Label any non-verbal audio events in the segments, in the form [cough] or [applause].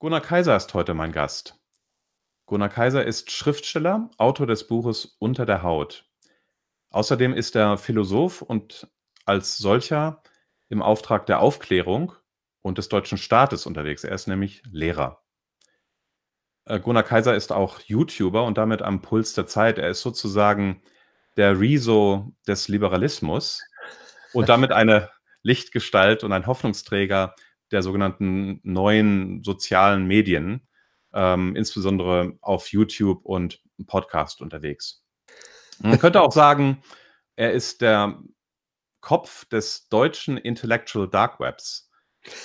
Gunnar Kaiser ist heute mein Gast. Gunnar Kaiser ist Schriftsteller, Autor des Buches Unter der Haut. Außerdem ist er Philosoph und als solcher im Auftrag der Aufklärung und des deutschen Staates unterwegs. Er ist nämlich Lehrer. Äh, Gunnar Kaiser ist auch YouTuber und damit am Puls der Zeit. Er ist sozusagen der Rezo des Liberalismus und damit eine Lichtgestalt und ein Hoffnungsträger der sogenannten neuen sozialen Medien, ähm, insbesondere auf YouTube und Podcast unterwegs. Man [laughs] könnte auch sagen, er ist der Kopf des deutschen Intellectual Dark Webs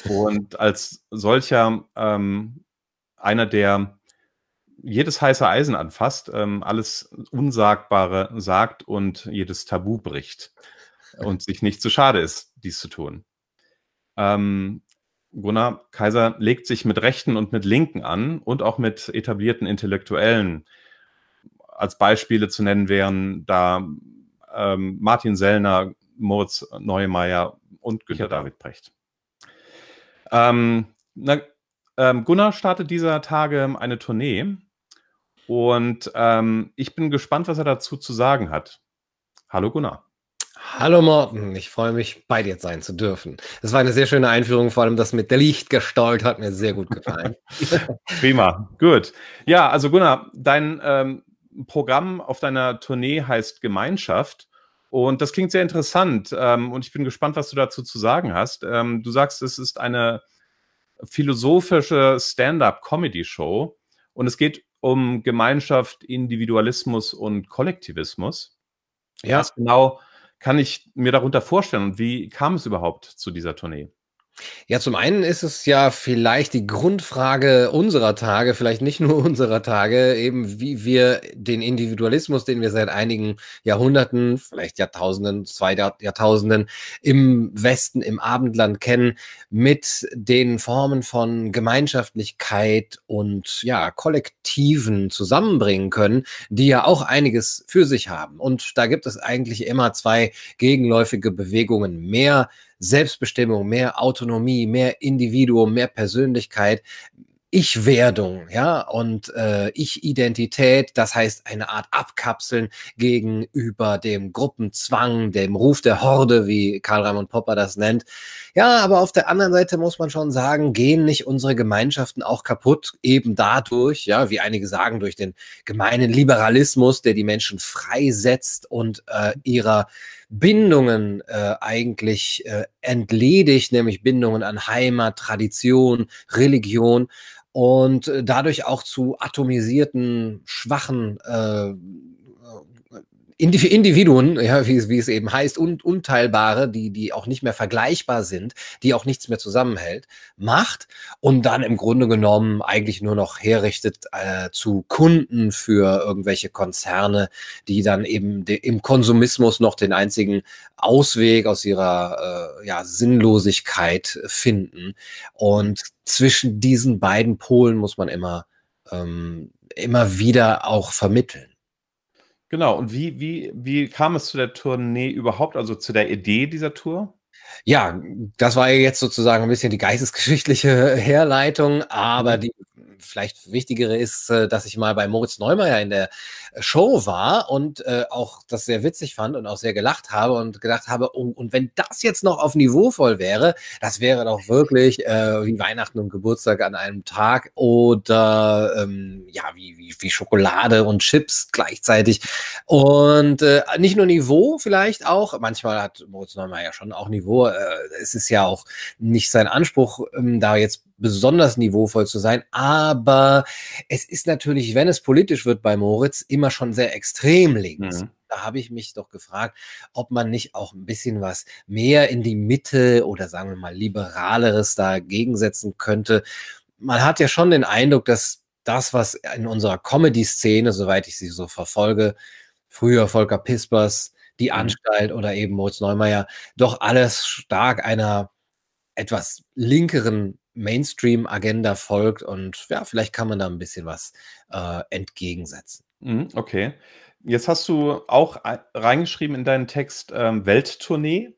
und als solcher ähm, einer, der jedes heiße Eisen anfasst, ähm, alles Unsagbare sagt und jedes Tabu bricht und sich nicht zu schade ist, dies zu tun. Ähm, Gunnar Kaiser legt sich mit Rechten und mit Linken an und auch mit etablierten Intellektuellen. Als Beispiele zu nennen wären da ähm, Martin Sellner, Moritz Neumeier und Günter David Brecht. Ähm, na, ähm, Gunnar startet dieser Tage eine Tournee und ähm, ich bin gespannt, was er dazu zu sagen hat. Hallo Gunnar. Hallo Morten, ich freue mich, bei dir sein zu dürfen. Es war eine sehr schöne Einführung, vor allem das mit der Lichtgestalt hat mir sehr gut gefallen. [laughs] Prima, gut. Ja, also Gunnar, dein ähm, Programm auf deiner Tournee heißt Gemeinschaft und das klingt sehr interessant ähm, und ich bin gespannt, was du dazu zu sagen hast. Ähm, du sagst, es ist eine philosophische Stand-up-Comedy-Show und es geht um Gemeinschaft, Individualismus und Kollektivismus. Ja. Was genau kann ich mir darunter vorstellen und wie kam es überhaupt zu dieser Tournee? Ja, zum einen ist es ja vielleicht die Grundfrage unserer Tage, vielleicht nicht nur [laughs] unserer Tage, eben wie wir den Individualismus, den wir seit einigen Jahrhunderten, vielleicht Jahrtausenden, zwei Jahrtausenden im Westen, im Abendland kennen, mit den Formen von Gemeinschaftlichkeit und ja, Kollektiven zusammenbringen können, die ja auch einiges für sich haben. Und da gibt es eigentlich immer zwei gegenläufige Bewegungen mehr Selbstbestimmung, mehr Autonomie, mehr Individuum, mehr Persönlichkeit, ich-Werdung, ja, und äh, Ich-Identität, das heißt eine Art Abkapseln gegenüber dem Gruppenzwang, dem Ruf der Horde, wie Karl Raimund Popper das nennt. Ja, aber auf der anderen Seite muss man schon sagen, gehen nicht unsere Gemeinschaften auch kaputt, eben dadurch, ja, wie einige sagen, durch den gemeinen Liberalismus, der die Menschen freisetzt und äh, ihrer Bindungen äh, eigentlich äh, entledigt, nämlich Bindungen an Heimat, Tradition, Religion und äh, dadurch auch zu atomisierten, schwachen äh, Individuen, ja, wie, wie es eben heißt, und Unteilbare, die, die auch nicht mehr vergleichbar sind, die auch nichts mehr zusammenhält, macht und dann im Grunde genommen eigentlich nur noch herrichtet äh, zu Kunden für irgendwelche Konzerne, die dann eben im Konsumismus noch den einzigen Ausweg aus ihrer äh, ja, Sinnlosigkeit finden. Und zwischen diesen beiden Polen muss man immer, ähm, immer wieder auch vermitteln. Genau, und wie wie wie kam es zu der Tournee überhaupt, also zu der Idee dieser Tour? Ja, das war ja jetzt sozusagen ein bisschen die geistesgeschichtliche [laughs] Herleitung, aber mhm. die vielleicht wichtigere ist, äh, dass ich mal bei Moritz Neumeier in der Show war und äh, auch das sehr witzig fand und auch sehr gelacht habe und gedacht habe, oh, und wenn das jetzt noch auf Niveau voll wäre, das wäre doch wirklich äh, wie Weihnachten und Geburtstag an einem Tag oder ähm, ja, wie, wie, wie Schokolade und Chips gleichzeitig. Und äh, nicht nur Niveau vielleicht auch, manchmal hat Moritz Neumeier schon auch Niveau. Äh, es ist ja auch nicht sein Anspruch, ähm, da jetzt besonders niveauvoll zu sein. Aber es ist natürlich, wenn es politisch wird bei Moritz, immer schon sehr extrem links. Mhm. Da habe ich mich doch gefragt, ob man nicht auch ein bisschen was mehr in die Mitte oder sagen wir mal liberaleres dagegen setzen könnte. Man hat ja schon den Eindruck, dass das, was in unserer Comedy-Szene, soweit ich sie so verfolge, früher Volker Pispers, die mhm. Anstalt oder eben Moritz Neumeier, doch alles stark einer etwas linkeren Mainstream-Agenda folgt und ja, vielleicht kann man da ein bisschen was äh, entgegensetzen. Mhm, okay. Jetzt hast du auch reingeschrieben in deinen Text ähm, Welttournee.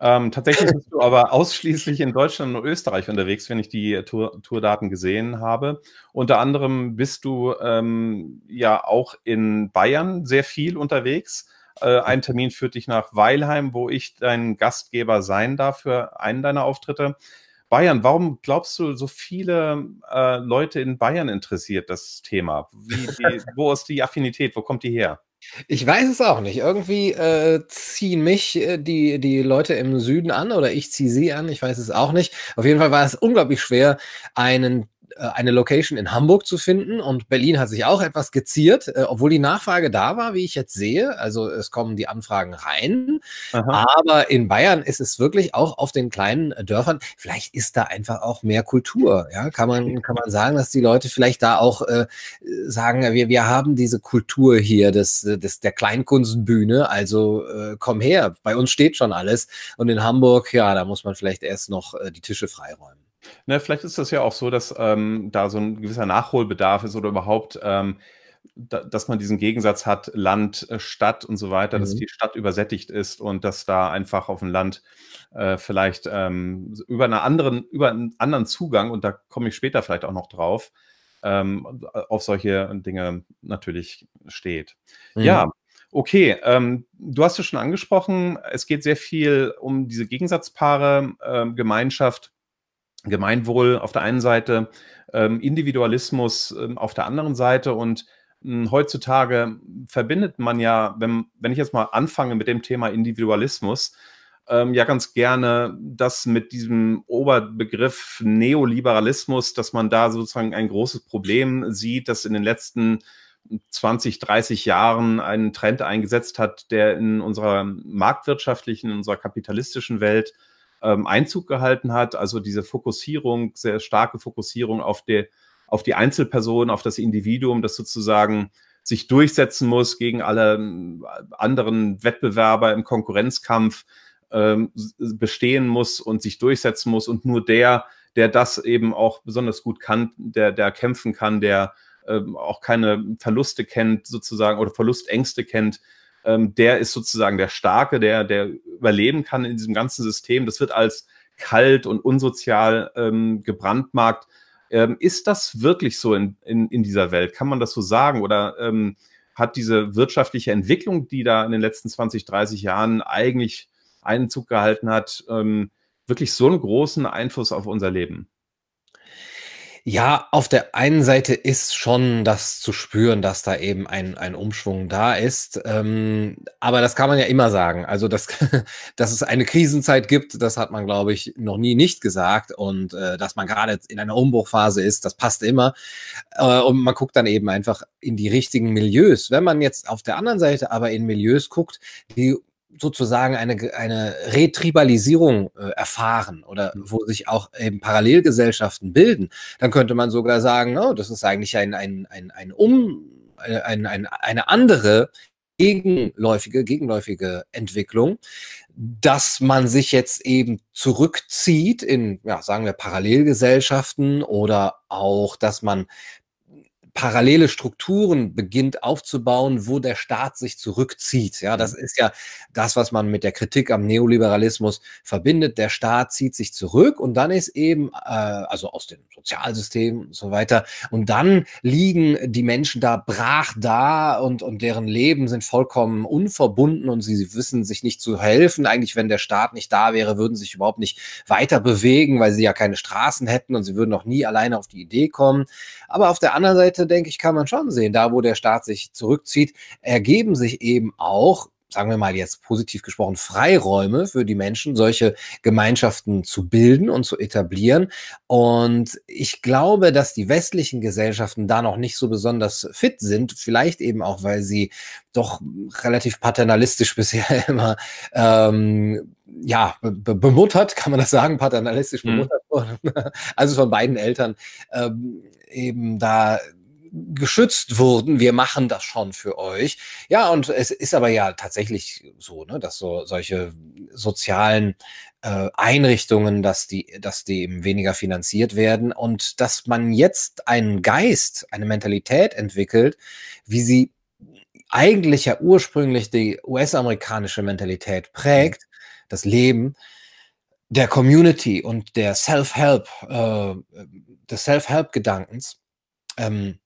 Ähm, tatsächlich bist du [laughs] aber ausschließlich in Deutschland und Österreich unterwegs, wenn ich die Tour, Tourdaten gesehen habe. Unter anderem bist du ähm, ja auch in Bayern sehr viel unterwegs. Äh, ein Termin führt dich nach Weilheim, wo ich dein Gastgeber sein darf für einen deiner Auftritte. Bayern, warum glaubst du, so viele äh, Leute in Bayern interessiert das Thema? Wie, wie, [laughs] wo ist die Affinität? Wo kommt die her? Ich weiß es auch nicht. Irgendwie äh, ziehen mich äh, die, die Leute im Süden an oder ich ziehe sie an. Ich weiß es auch nicht. Auf jeden Fall war es unglaublich schwer, einen eine Location in Hamburg zu finden und Berlin hat sich auch etwas geziert, äh, obwohl die Nachfrage da war, wie ich jetzt sehe. Also es kommen die Anfragen rein, Aha. aber in Bayern ist es wirklich auch auf den kleinen Dörfern. Vielleicht ist da einfach auch mehr Kultur. Ja, kann man kann man sagen, dass die Leute vielleicht da auch äh, sagen, wir wir haben diese Kultur hier des des der Kleinkunstbühne. Also äh, komm her, bei uns steht schon alles und in Hamburg, ja, da muss man vielleicht erst noch äh, die Tische freiräumen. Ne, vielleicht ist das ja auch so, dass ähm, da so ein gewisser Nachholbedarf ist oder überhaupt, ähm, da, dass man diesen Gegensatz hat, Land, äh, Stadt und so weiter, mhm. dass die Stadt übersättigt ist und dass da einfach auf dem Land äh, vielleicht ähm, über, eine anderen, über einen anderen Zugang, und da komme ich später vielleicht auch noch drauf, ähm, auf solche Dinge natürlich steht. Mhm. Ja, Okay, ähm, du hast es schon angesprochen, es geht sehr viel um diese Gegensatzpaare, ähm, Gemeinschaft Gemeinwohl auf der einen Seite, ähm, Individualismus ähm, auf der anderen Seite. Und hm, heutzutage verbindet man ja, wenn, wenn ich jetzt mal anfange mit dem Thema Individualismus, ähm, ja ganz gerne das mit diesem Oberbegriff Neoliberalismus, dass man da sozusagen ein großes Problem sieht, das in den letzten 20, 30 Jahren einen Trend eingesetzt hat, der in unserer marktwirtschaftlichen, in unserer kapitalistischen Welt ähm, Einzug gehalten hat. Also diese Fokussierung, sehr starke Fokussierung auf, die, auf die Einzelperson, auf das Individuum, das sozusagen sich durchsetzen muss gegen alle ähm, anderen Wettbewerber im Konkurrenzkampf, ähm, bestehen muss und sich durchsetzen muss. Und nur der, der das eben auch besonders gut kann, der, der kämpfen kann, der ähm, auch keine Verluste kennt, sozusagen, oder Verlustängste kennt, ähm, der ist sozusagen der Starke, der, der überleben kann in diesem ganzen System. Das wird als kalt und unsozial ähm, gebrandmarkt. Ähm, ist das wirklich so in, in, in dieser Welt? Kann man das so sagen? Oder ähm, hat diese wirtschaftliche Entwicklung, die da in den letzten 20, 30 Jahren eigentlich Einzug gehalten hat, ähm, wirklich so einen großen Einfluss auf unser Leben? Ja, auf der einen Seite ist schon das zu spüren, dass da eben ein, ein Umschwung da ist. Ähm, aber das kann man ja immer sagen. Also, dass, [laughs] dass es eine Krisenzeit gibt, das hat man, glaube ich, noch nie nicht gesagt. Und äh, dass man gerade in einer Umbruchphase ist, das passt immer. Äh, und man guckt dann eben einfach in die richtigen Milieus. Wenn man jetzt auf der anderen Seite aber in Milieus guckt, die sozusagen eine, eine Retribalisierung äh, erfahren oder mhm. wo sich auch eben Parallelgesellschaften bilden, dann könnte man sogar sagen, oh, das ist eigentlich ein, ein, ein, ein Um, ein, ein, eine andere gegenläufige, gegenläufige Entwicklung, dass man sich jetzt eben zurückzieht in, ja, sagen wir, Parallelgesellschaften oder auch, dass man parallele Strukturen beginnt aufzubauen, wo der Staat sich zurückzieht. Ja, das mhm. ist ja das, was man mit der Kritik am Neoliberalismus verbindet. Der Staat zieht sich zurück und dann ist eben, äh, also aus dem Sozialsystem und so weiter, und dann liegen die Menschen da brach da und, und deren Leben sind vollkommen unverbunden und sie wissen sich nicht zu helfen. Eigentlich, wenn der Staat nicht da wäre, würden sie sich überhaupt nicht weiter bewegen, weil sie ja keine Straßen hätten und sie würden auch nie alleine auf die Idee kommen. Aber auf der anderen Seite denke ich, kann man schon sehen, da wo der Staat sich zurückzieht, ergeben sich eben auch sagen wir mal jetzt positiv gesprochen, Freiräume für die Menschen, solche Gemeinschaften zu bilden und zu etablieren. Und ich glaube, dass die westlichen Gesellschaften da noch nicht so besonders fit sind, vielleicht eben auch, weil sie doch relativ paternalistisch [laughs] bisher immer ähm, ja, be bemuttert, kann man das sagen, paternalistisch mhm. bemuttert worden. Also von beiden Eltern ähm, eben da geschützt wurden. Wir machen das schon für euch. Ja, und es ist aber ja tatsächlich so, ne, dass so solche sozialen äh, Einrichtungen, dass die, dass die eben weniger finanziert werden und dass man jetzt einen Geist, eine Mentalität entwickelt, wie sie eigentlich ja ursprünglich die US-amerikanische Mentalität prägt, das Leben der Community und der Self-Help, äh, des Self-Help-Gedankens, ähm,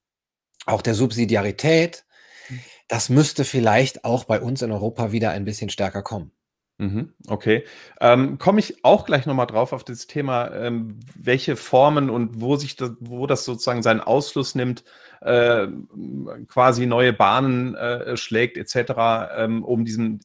auch der Subsidiarität, mhm. das müsste vielleicht auch bei uns in Europa wieder ein bisschen stärker kommen. Mhm, okay. Ähm, komme ich auch gleich nochmal drauf auf das Thema, ähm, welche Formen und wo sich das, wo das sozusagen seinen Ausfluss nimmt, äh, quasi neue Bahnen äh, schlägt, etc., ähm, um diesen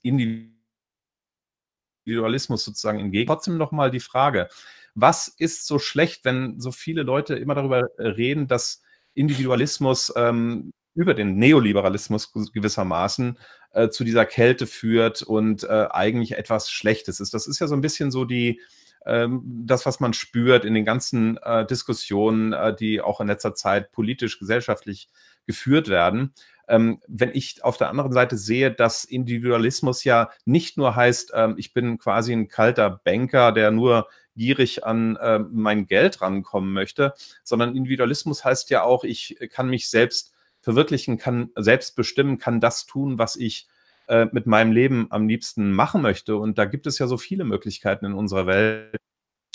Individualismus sozusagen entgegen. Trotzdem nochmal die Frage, was ist so schlecht, wenn so viele Leute immer darüber reden, dass Individualismus ähm, über den Neoliberalismus gewissermaßen äh, zu dieser Kälte führt und äh, eigentlich etwas Schlechtes ist. Das ist ja so ein bisschen so die, ähm, das, was man spürt in den ganzen äh, Diskussionen, äh, die auch in letzter Zeit politisch, gesellschaftlich geführt werden. Ähm, wenn ich auf der anderen Seite sehe, dass Individualismus ja nicht nur heißt, ähm, ich bin quasi ein kalter Banker, der nur gierig an äh, mein Geld rankommen möchte, sondern Individualismus heißt ja auch, ich kann mich selbst verwirklichen, kann selbst bestimmen, kann das tun, was ich äh, mit meinem Leben am liebsten machen möchte. Und da gibt es ja so viele Möglichkeiten in unserer Welt,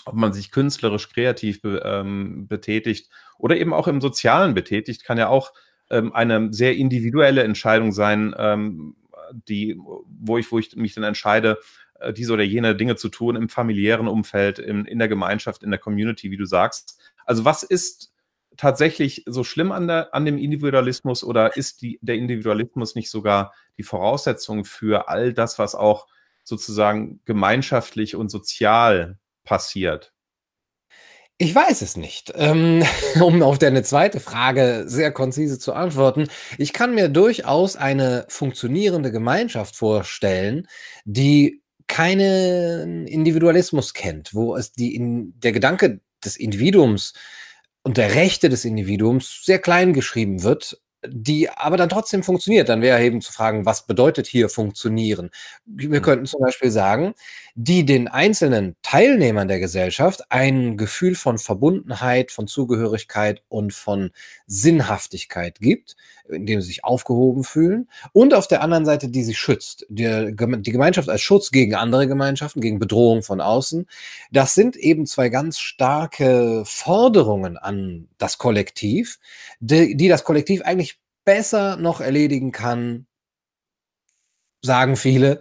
ob man sich künstlerisch, kreativ be, ähm, betätigt oder eben auch im Sozialen betätigt, kann ja auch ähm, eine sehr individuelle Entscheidung sein, ähm, die, wo ich, wo ich mich dann entscheide, diese oder jene Dinge zu tun im familiären Umfeld, in, in der Gemeinschaft, in der Community, wie du sagst. Also was ist tatsächlich so schlimm an, der, an dem Individualismus oder ist die, der Individualismus nicht sogar die Voraussetzung für all das, was auch sozusagen gemeinschaftlich und sozial passiert? Ich weiß es nicht. Ähm, [laughs] um auf deine zweite Frage sehr konzise zu antworten. Ich kann mir durchaus eine funktionierende Gemeinschaft vorstellen, die keinen Individualismus kennt, wo es die in, der Gedanke des Individuums und der Rechte des Individuums sehr klein geschrieben wird, die aber dann trotzdem funktioniert. Dann wäre eben zu fragen, was bedeutet hier funktionieren? Wir mhm. könnten zum Beispiel sagen, die den einzelnen Teilnehmern der Gesellschaft ein Gefühl von Verbundenheit, von Zugehörigkeit und von Sinnhaftigkeit gibt, indem sie sich aufgehoben fühlen. Und auf der anderen Seite, die sie schützt. Die, die Gemeinschaft als Schutz gegen andere Gemeinschaften, gegen Bedrohung von außen. Das sind eben zwei ganz starke Forderungen an das Kollektiv, die, die das Kollektiv eigentlich besser noch erledigen kann, sagen viele,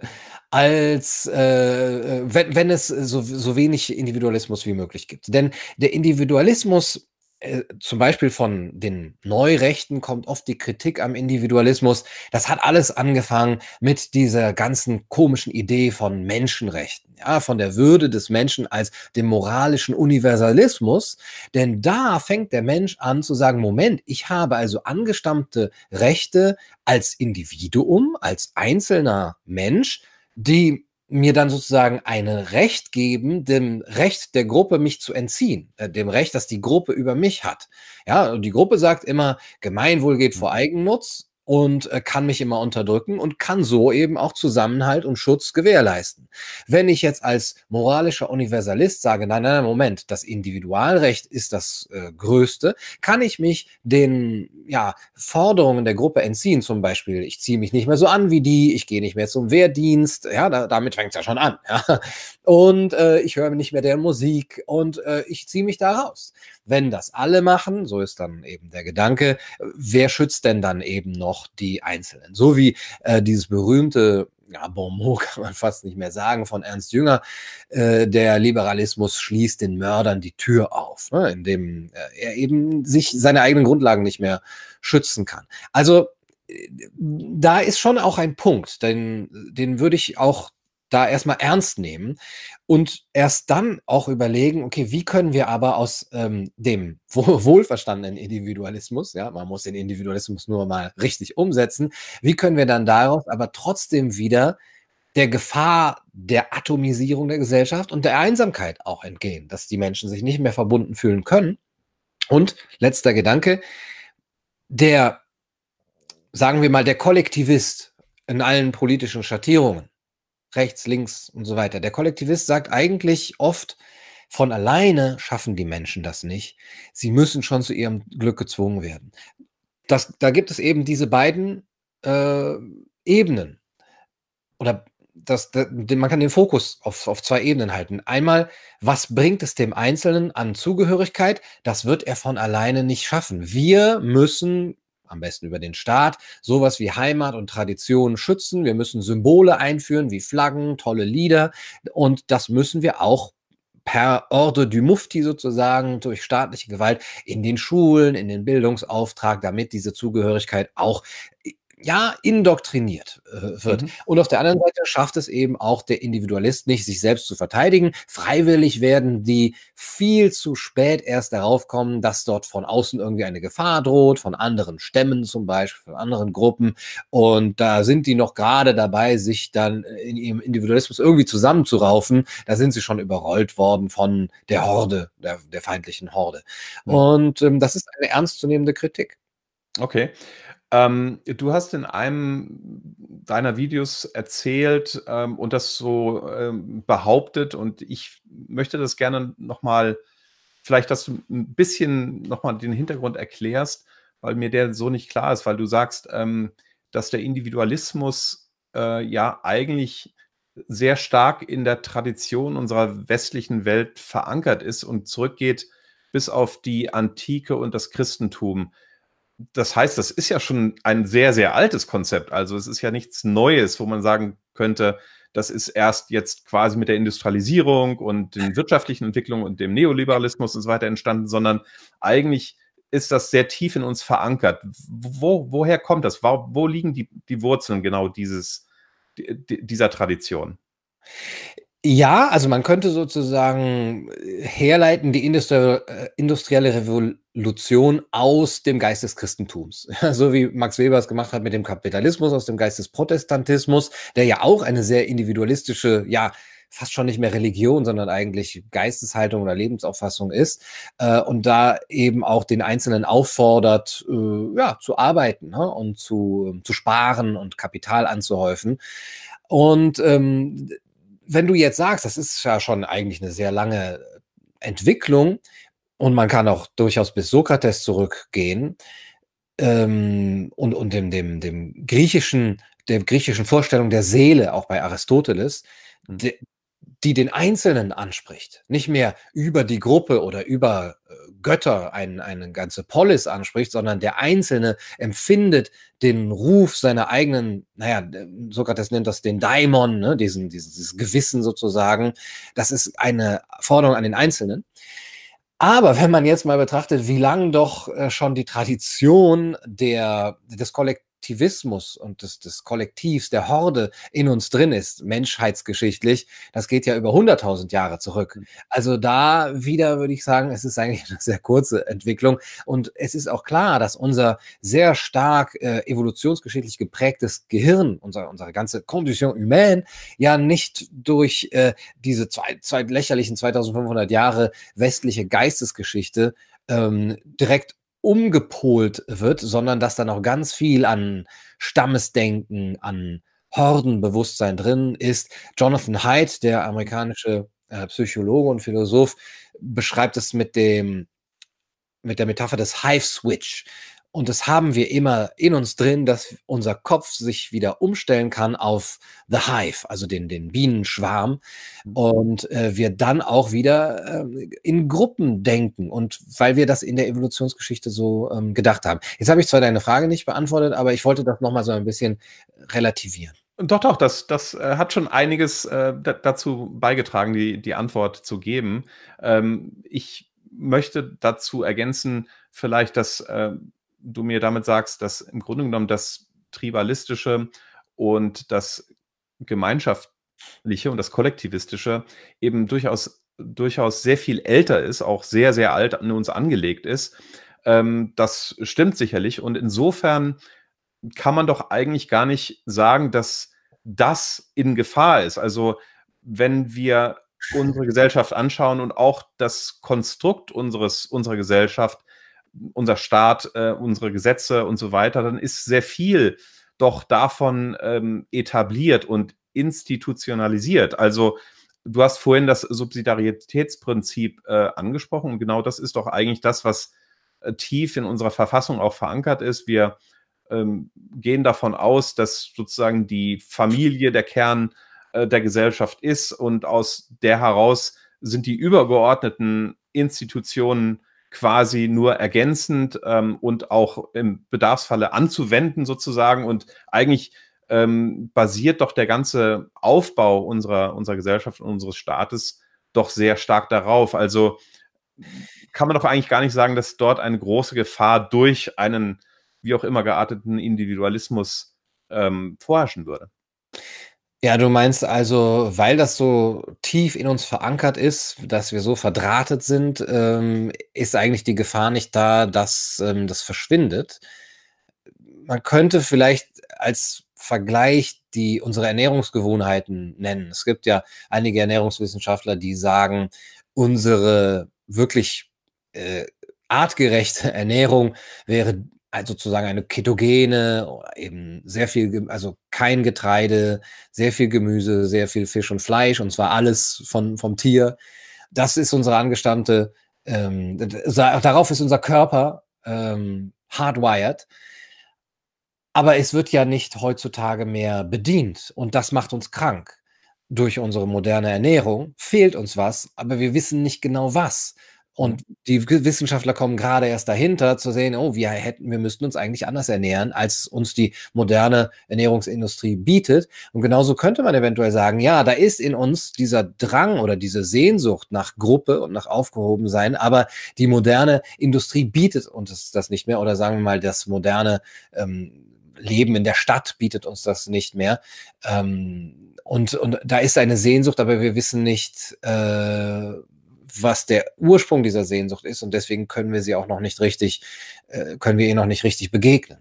als äh, äh, wenn, wenn es so, so wenig Individualismus wie möglich gibt. Denn der Individualismus äh, zum Beispiel von den Neurechten kommt oft die Kritik am Individualismus. Das hat alles angefangen mit dieser ganzen komischen Idee von Menschenrechten, ja, von der Würde des Menschen als dem moralischen Universalismus. Denn da fängt der Mensch an zu sagen, Moment, ich habe also angestammte Rechte als Individuum, als einzelner Mensch, die mir dann sozusagen ein Recht geben, dem Recht der Gruppe mich zu entziehen, äh, dem Recht, das die Gruppe über mich hat. Ja, und die Gruppe sagt immer, Gemeinwohl geht vor Eigennutz und äh, kann mich immer unterdrücken und kann so eben auch Zusammenhalt und Schutz gewährleisten. Wenn ich jetzt als moralischer Universalist sage, nein, nein, Moment, das Individualrecht ist das äh, Größte, kann ich mich den ja, Forderungen der Gruppe entziehen, zum Beispiel, ich ziehe mich nicht mehr so an wie die, ich gehe nicht mehr zum Wehrdienst, ja, da, damit fängt es ja schon an, ja, und äh, ich höre nicht mehr deren Musik und äh, ich ziehe mich da raus. Wenn das alle machen, so ist dann eben der Gedanke, wer schützt denn dann eben noch die Einzelnen? So wie äh, dieses berühmte ja, Bonmot [laughs] kann man fast nicht mehr sagen, von Ernst Jünger, äh, der Liberalismus schließt den Mördern die Tür auf, ne, indem äh, er eben sich seine eigenen Grundlagen nicht mehr schützen kann. Also äh, da ist schon auch ein Punkt, den, den würde ich auch da erstmal ernst nehmen und erst dann auch überlegen, okay, wie können wir aber aus ähm, dem [laughs] wohlverstandenen Individualismus, ja, man muss den Individualismus nur mal richtig umsetzen, wie können wir dann daraus aber trotzdem wieder der Gefahr der Atomisierung der Gesellschaft und der Einsamkeit auch entgehen, dass die Menschen sich nicht mehr verbunden fühlen können. Und letzter Gedanke, der, sagen wir mal, der Kollektivist in allen politischen Schattierungen, rechts, links und so weiter. Der Kollektivist sagt eigentlich oft, von alleine schaffen die Menschen das nicht. Sie müssen schon zu ihrem Glück gezwungen werden. Das, da gibt es eben diese beiden äh, Ebenen oder das, das, man kann den Fokus auf, auf zwei Ebenen halten. Einmal, was bringt es dem Einzelnen an Zugehörigkeit? Das wird er von alleine nicht schaffen. Wir müssen am besten über den Staat, sowas wie Heimat und Tradition schützen. Wir müssen Symbole einführen, wie Flaggen, tolle Lieder. Und das müssen wir auch per Ordre du Mufti sozusagen durch staatliche Gewalt in den Schulen, in den Bildungsauftrag, damit diese Zugehörigkeit auch ja, indoktriniert äh, wird. Mhm. Und auf der anderen Seite schafft es eben auch der Individualist nicht, sich selbst zu verteidigen. Freiwillig werden die viel zu spät erst darauf kommen, dass dort von außen irgendwie eine Gefahr droht, von anderen Stämmen zum Beispiel, von anderen Gruppen. Und da sind die noch gerade dabei, sich dann in ihrem Individualismus irgendwie zusammenzuraufen. Da sind sie schon überrollt worden von der Horde, der, der feindlichen Horde. Mhm. Und ähm, das ist eine ernstzunehmende Kritik. Okay. Ähm, du hast in einem deiner Videos erzählt ähm, und das so ähm, behauptet und ich möchte das gerne nochmal, vielleicht, dass du ein bisschen nochmal den Hintergrund erklärst, weil mir der so nicht klar ist, weil du sagst, ähm, dass der Individualismus äh, ja eigentlich sehr stark in der Tradition unserer westlichen Welt verankert ist und zurückgeht bis auf die Antike und das Christentum das heißt, das ist ja schon ein sehr, sehr altes Konzept. Also es ist ja nichts Neues, wo man sagen könnte, das ist erst jetzt quasi mit der Industrialisierung und den wirtschaftlichen Entwicklungen und dem Neoliberalismus und so weiter entstanden, sondern eigentlich ist das sehr tief in uns verankert. Wo, woher kommt das? Wo, wo liegen die, die Wurzeln genau dieses, dieser Tradition? Ja, also man könnte sozusagen äh, herleiten die Industrie äh, industrielle Revolution aus dem Geist des Christentums. [laughs] so wie Max Weber es gemacht hat mit dem Kapitalismus, aus dem Geist des Protestantismus, der ja auch eine sehr individualistische, ja, fast schon nicht mehr Religion, sondern eigentlich Geisteshaltung oder Lebensauffassung ist äh, und da eben auch den Einzelnen auffordert, äh, ja, zu arbeiten ne? und zu, zu sparen und Kapital anzuhäufen. Und ähm, wenn du jetzt sagst, das ist ja schon eigentlich eine sehr lange Entwicklung und man kann auch durchaus bis Sokrates zurückgehen ähm, und, und dem, dem, dem griechischen, der griechischen Vorstellung der Seele, auch bei Aristoteles, mhm. de, die den Einzelnen anspricht, nicht mehr über die Gruppe oder über äh, Götter ein, eine ganze Polis anspricht, sondern der Einzelne empfindet den Ruf seiner eigenen, naja, Sokrates nennt das den Daimon, ne, diesen, dieses Gewissen sozusagen. Das ist eine Forderung an den Einzelnen. Aber wenn man jetzt mal betrachtet, wie lang doch äh, schon die Tradition der, des Kollektivs Kollektivismus und des, des Kollektivs, der Horde in uns drin ist, menschheitsgeschichtlich, das geht ja über 100.000 Jahre zurück. Mhm. Also da wieder würde ich sagen, es ist eigentlich eine sehr kurze Entwicklung und es ist auch klar, dass unser sehr stark äh, evolutionsgeschichtlich geprägtes Gehirn, unser, unsere ganze Condition humaine, ja nicht durch äh, diese zwei, zwei lächerlichen 2500 Jahre westliche Geistesgeschichte ähm, direkt umgepolt wird, sondern dass da noch ganz viel an Stammesdenken, an Hordenbewusstsein drin ist. Jonathan Haidt, der amerikanische äh, Psychologe und Philosoph, beschreibt es mit dem mit der Metapher des Hive Switch. Und das haben wir immer in uns drin, dass unser Kopf sich wieder umstellen kann auf The Hive, also den, den Bienenschwarm. Mhm. Und äh, wir dann auch wieder äh, in Gruppen denken. Und weil wir das in der Evolutionsgeschichte so ähm, gedacht haben. Jetzt habe ich zwar deine Frage nicht beantwortet, aber ich wollte das nochmal so ein bisschen relativieren. Doch, doch, das, das äh, hat schon einiges äh, dazu beigetragen, die, die Antwort zu geben. Ähm, ich möchte dazu ergänzen, vielleicht, dass äh, du mir damit sagst, dass im Grunde genommen das Tribalistische und das Gemeinschaftliche und das Kollektivistische eben durchaus, durchaus sehr viel älter ist, auch sehr, sehr alt an uns angelegt ist. Ähm, das stimmt sicherlich. Und insofern kann man doch eigentlich gar nicht sagen, dass das in Gefahr ist. Also wenn wir unsere Gesellschaft anschauen und auch das Konstrukt unseres, unserer Gesellschaft, unser Staat, äh, unsere Gesetze und so weiter, dann ist sehr viel doch davon ähm, etabliert und institutionalisiert. Also du hast vorhin das Subsidiaritätsprinzip äh, angesprochen und genau das ist doch eigentlich das, was äh, tief in unserer Verfassung auch verankert ist. Wir ähm, gehen davon aus, dass sozusagen die Familie der Kern äh, der Gesellschaft ist und aus der heraus sind die übergeordneten Institutionen quasi nur ergänzend ähm, und auch im Bedarfsfalle anzuwenden sozusagen. Und eigentlich ähm, basiert doch der ganze Aufbau unserer, unserer Gesellschaft und unseres Staates doch sehr stark darauf. Also kann man doch eigentlich gar nicht sagen, dass dort eine große Gefahr durch einen wie auch immer gearteten Individualismus ähm, vorherrschen würde. Ja, du meinst also, weil das so tief in uns verankert ist, dass wir so verdrahtet sind, ähm, ist eigentlich die Gefahr nicht da, dass ähm, das verschwindet. Man könnte vielleicht als Vergleich die unsere Ernährungsgewohnheiten nennen. Es gibt ja einige Ernährungswissenschaftler, die sagen, unsere wirklich äh, artgerechte [laughs] Ernährung wäre also sozusagen eine ketogene, eben sehr viel, also kein Getreide, sehr viel Gemüse, sehr viel Fisch und Fleisch und zwar alles von, vom Tier. Das ist unsere angestammte, ähm, darauf ist unser Körper ähm, hardwired. Aber es wird ja nicht heutzutage mehr bedient und das macht uns krank. Durch unsere moderne Ernährung fehlt uns was, aber wir wissen nicht genau was. Und mhm. die Wissenschaftler kommen gerade erst dahinter zu sehen, oh, wir hätten, wir müssten uns eigentlich anders ernähren, als uns die moderne Ernährungsindustrie bietet. Und genauso könnte man eventuell sagen, ja, da ist in uns dieser Drang oder diese Sehnsucht nach Gruppe und nach Aufgehobensein, aber die moderne Industrie bietet uns das nicht mehr oder sagen wir mal, das moderne ähm, Leben in der Stadt bietet uns das nicht mehr. Ähm, und, und da ist eine Sehnsucht, aber wir wissen nicht, äh, was der Ursprung dieser Sehnsucht ist und deswegen können wir sie auch noch nicht richtig, äh, können wir ihr noch nicht richtig begegnen.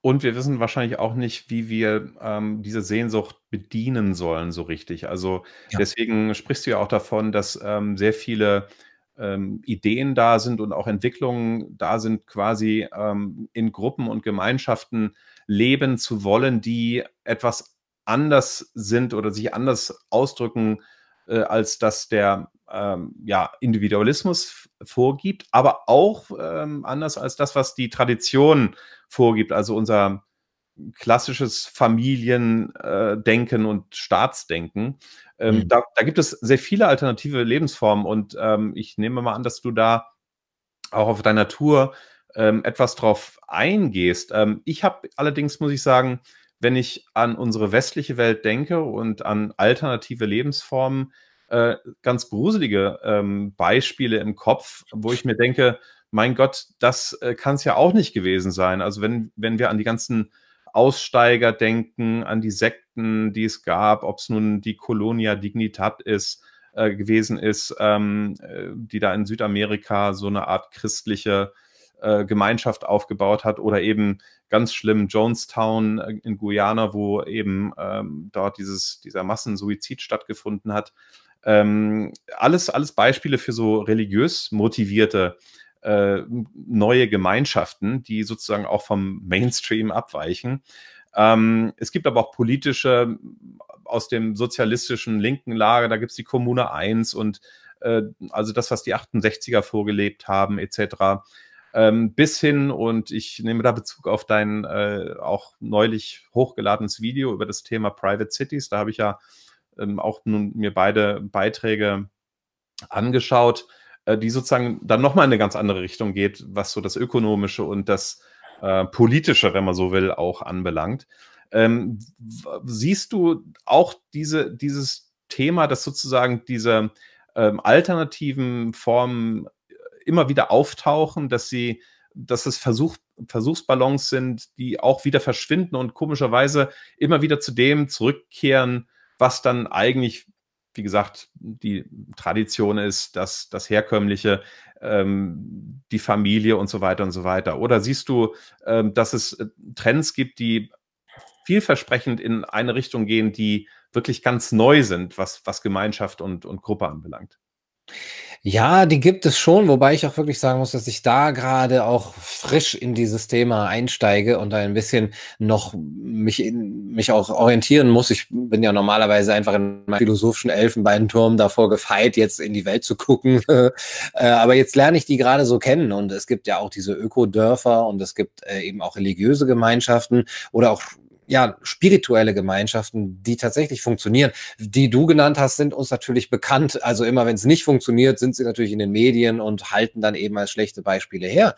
Und wir wissen wahrscheinlich auch nicht, wie wir ähm, diese Sehnsucht bedienen sollen, so richtig. Also ja. deswegen sprichst du ja auch davon, dass ähm, sehr viele ähm, Ideen da sind und auch Entwicklungen da sind, quasi ähm, in Gruppen und Gemeinschaften leben zu wollen, die etwas anders sind oder sich anders ausdrücken, äh, als dass der ähm, ja, Individualismus vorgibt, aber auch ähm, anders als das, was die Tradition vorgibt, also unser klassisches Familiendenken äh, und Staatsdenken. Ähm, mhm. da, da, gibt es sehr viele alternative Lebensformen und ähm, ich nehme mal an, dass du da auch auf deiner Tour ähm, etwas drauf eingehst. Ähm, ich habe allerdings, muss ich sagen, wenn ich an unsere westliche Welt denke und an alternative Lebensformen, äh, ganz gruselige ähm, Beispiele im Kopf, wo ich mir denke, mein Gott, das äh, kann es ja auch nicht gewesen sein. Also wenn, wenn wir an die ganzen Aussteiger denken, an die Sekten, die es gab, ob es nun die Colonia Dignitat ist, äh, gewesen ist, ähm, äh, die da in Südamerika so eine Art christliche äh, Gemeinschaft aufgebaut hat oder eben ganz schlimm Jonestown äh, in Guyana, wo eben ähm, dort dieses, dieser Massensuizid stattgefunden hat. Ähm, alles, alles Beispiele für so religiös motivierte äh, neue Gemeinschaften, die sozusagen auch vom Mainstream abweichen. Ähm, es gibt aber auch politische aus dem sozialistischen linken Lager, da gibt es die Kommune 1 und äh, also das, was die 68er vorgelebt haben, etc. Ähm, bis hin, und ich nehme da Bezug auf dein äh, auch neulich hochgeladenes Video über das Thema Private Cities. Da habe ich ja ähm, auch nun mir beide Beiträge angeschaut, äh, die sozusagen dann nochmal in eine ganz andere Richtung geht, was so das Ökonomische und das äh, Politische, wenn man so will, auch anbelangt. Ähm, siehst du auch diese, dieses Thema, dass sozusagen diese ähm, alternativen Formen immer wieder auftauchen, dass sie, dass es Versuch, Versuchsballons sind, die auch wieder verschwinden und komischerweise immer wieder zu dem zurückkehren, was dann eigentlich, wie gesagt, die Tradition ist, dass das Herkömmliche, ähm, die Familie und so weiter und so weiter. Oder siehst du, ähm, dass es äh, Trends gibt, die vielversprechend in eine Richtung gehen, die wirklich ganz neu sind, was, was Gemeinschaft und, und Gruppe anbelangt? Ja, die gibt es schon, wobei ich auch wirklich sagen muss, dass ich da gerade auch frisch in dieses Thema einsteige und ein bisschen noch mich in mich auch orientieren muss. Ich bin ja normalerweise einfach in meinem philosophischen Elfenbeinturm davor gefeit, jetzt in die Welt zu gucken. [laughs] Äh, aber jetzt lerne ich die gerade so kennen und es gibt ja auch diese Ökodörfer und es gibt äh, eben auch religiöse Gemeinschaften oder auch ja, spirituelle Gemeinschaften, die tatsächlich funktionieren. Die du genannt hast, sind uns natürlich bekannt. Also immer wenn es nicht funktioniert, sind sie natürlich in den Medien und halten dann eben als schlechte Beispiele her.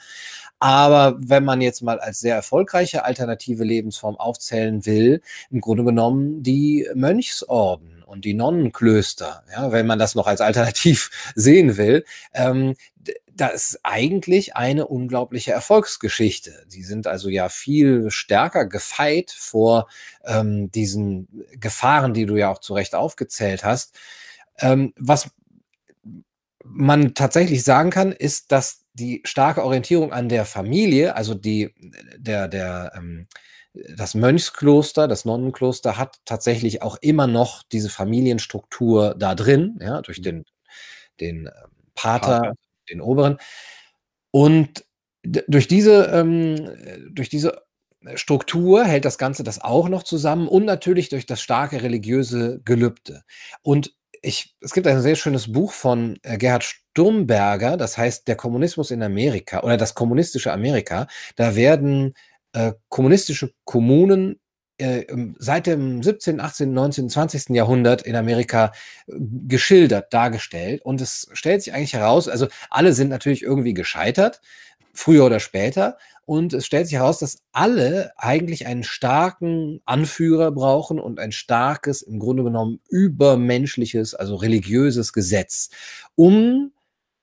Aber wenn man jetzt mal als sehr erfolgreiche alternative Lebensform aufzählen will, im Grunde genommen die Mönchsorden und die Nonnenklöster, ja, wenn man das noch als [laughs] alternativ sehen will, ähm, das ist eigentlich eine unglaubliche Erfolgsgeschichte. Sie sind also ja viel stärker gefeit vor ähm, diesen Gefahren, die du ja auch zu Recht aufgezählt hast. Ähm, was man tatsächlich sagen kann, ist, dass die starke Orientierung an der Familie, also die, der, der, ähm, das Mönchskloster, das Nonnenkloster hat tatsächlich auch immer noch diese Familienstruktur da drin, ja, durch mhm. den, den ähm, Pater, Pater, den Oberen. Und durch diese, ähm, durch diese Struktur hält das Ganze das auch noch zusammen und natürlich durch das starke religiöse Gelübde. Und ich, es gibt ein sehr schönes Buch von äh, Gerhard Sturmberger, das heißt Der Kommunismus in Amerika oder das kommunistische Amerika. Da werden äh, kommunistische Kommunen äh, seit dem 17., 18., 19., 20. Jahrhundert in Amerika äh, geschildert, dargestellt. Und es stellt sich eigentlich heraus, also alle sind natürlich irgendwie gescheitert, früher oder später. Und es stellt sich heraus, dass alle eigentlich einen starken Anführer brauchen und ein starkes, im Grunde genommen übermenschliches, also religiöses Gesetz, um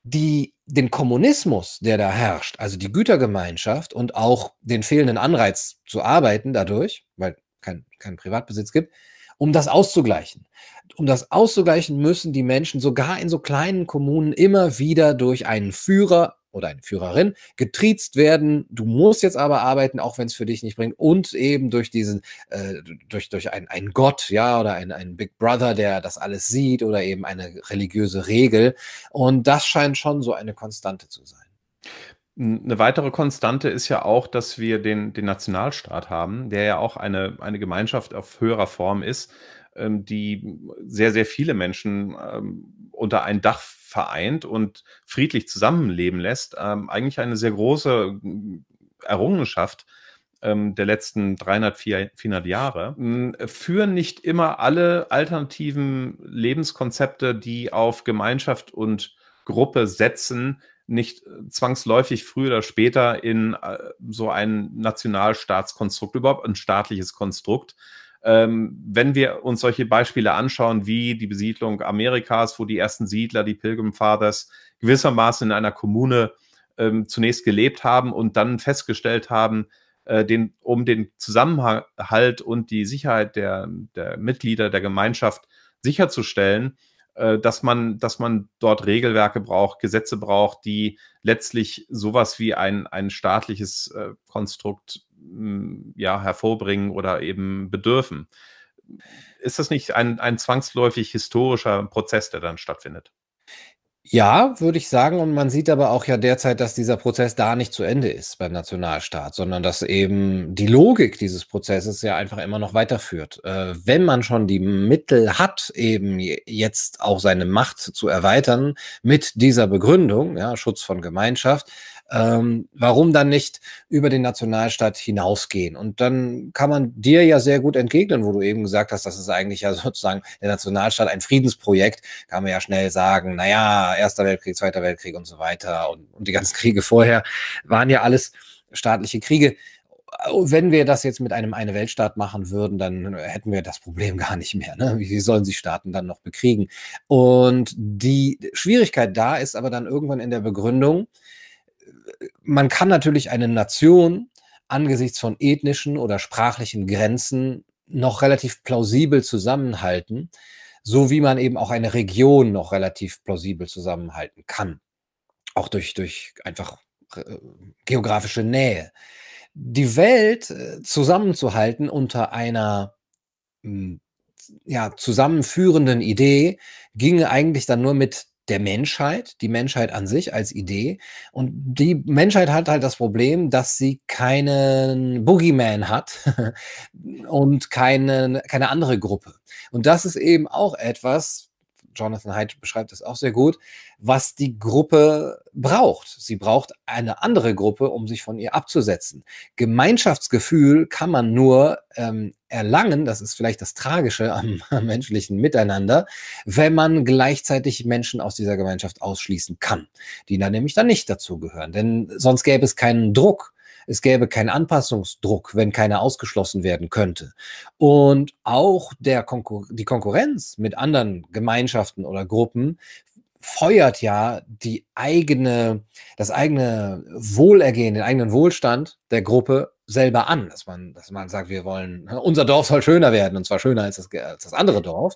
die, den Kommunismus, der da herrscht, also die Gütergemeinschaft und auch den fehlenden Anreiz zu arbeiten dadurch, weil kein, kein Privatbesitz gibt, um das auszugleichen. Um das auszugleichen müssen die Menschen sogar in so kleinen Kommunen immer wieder durch einen Führer oder eine Führerin getriezt werden. Du musst jetzt aber arbeiten, auch wenn es für dich nicht bringt. Und eben durch diesen, äh, durch, durch einen, einen Gott, ja, oder einen, einen Big Brother, der das alles sieht, oder eben eine religiöse Regel. Und das scheint schon so eine Konstante zu sein. Eine weitere Konstante ist ja auch, dass wir den, den Nationalstaat haben, der ja auch eine, eine Gemeinschaft auf höherer Form ist, ähm, die sehr, sehr viele Menschen ähm, unter ein Dach vereint und friedlich zusammenleben lässt, ähm, eigentlich eine sehr große äh, Errungenschaft ähm, der letzten 300, 400 Jahre, führen nicht immer alle alternativen Lebenskonzepte, die auf Gemeinschaft und Gruppe setzen, nicht zwangsläufig früher oder später in äh, so ein Nationalstaatskonstrukt, überhaupt ein staatliches Konstrukt, ähm, wenn wir uns solche Beispiele anschauen, wie die Besiedlung Amerikas, wo die ersten Siedler, die Pilgrim Fathers, gewissermaßen in einer Kommune ähm, zunächst gelebt haben und dann festgestellt haben, äh, den, um den Zusammenhalt und die Sicherheit der, der Mitglieder der Gemeinschaft sicherzustellen, äh, dass man, dass man dort Regelwerke braucht, Gesetze braucht, die letztlich sowas wie ein, ein staatliches äh, Konstrukt hm, ja, hervorbringen oder eben bedürfen. Ist das nicht ein, ein zwangsläufig historischer Prozess, der dann stattfindet? Ja, würde ich sagen. Und man sieht aber auch ja derzeit, dass dieser Prozess da nicht zu Ende ist beim Nationalstaat, sondern dass eben die Logik dieses Prozesses ja einfach immer noch weiterführt. Äh, wenn man schon die Mittel hat, eben jetzt auch seine Macht zu erweitern mit dieser Begründung, ja, Schutz von Gemeinschaft, ähm, warum dann nicht über den Nationalstaat hinausgehen? Und dann kann man dir ja sehr gut entgegnen, wo du eben gesagt hast, das ist eigentlich ja [laughs] sozusagen der Nationalstaat ein Friedensprojekt, kann man ja schnell sagen, naja, Erster Weltkrieg, Zweiter Weltkrieg und so weiter und, und die ganzen [laughs] Kriege vorher waren ja alles staatliche Kriege wenn wir das jetzt mit einem eine Weltstaat machen würden, dann hätten wir das Problem gar nicht mehr. Ne? Wie sollen sich Staaten dann noch bekriegen? Und die Schwierigkeit da ist aber dann irgendwann in der Begründung, man kann natürlich eine Nation angesichts von ethnischen oder sprachlichen Grenzen noch relativ plausibel zusammenhalten, so wie man eben auch eine Region noch relativ plausibel zusammenhalten kann. Auch durch, durch einfach äh, geografische Nähe. Die Welt äh, zusammenzuhalten unter einer hm, ja, zusammenführenden Idee ginge eigentlich dann nur mit der Menschheit, die Menschheit an sich als Idee. Und die Menschheit hat halt das Problem, dass sie keinen Boogeyman hat [laughs] und keine, keine andere Gruppe. Und das ist eben auch etwas, Jonathan Haidt beschreibt es auch sehr gut, was die Gruppe braucht. Sie braucht eine andere Gruppe, um sich von ihr abzusetzen. Gemeinschaftsgefühl kann man nur ähm, erlangen, das ist vielleicht das Tragische am, [laughs] am menschlichen Miteinander, wenn man gleichzeitig Menschen aus dieser Gemeinschaft ausschließen kann, die dann nämlich dann nicht dazugehören. Denn sonst gäbe es keinen Druck es gäbe keinen Anpassungsdruck, wenn keiner ausgeschlossen werden könnte. Und auch der Konkur die Konkurrenz mit anderen Gemeinschaften oder Gruppen feuert ja die eigene, das eigene Wohlergehen, den eigenen Wohlstand der Gruppe selber an, dass man, dass man sagt, wir wollen, unser Dorf soll schöner werden und zwar schöner als das, als das andere Dorf.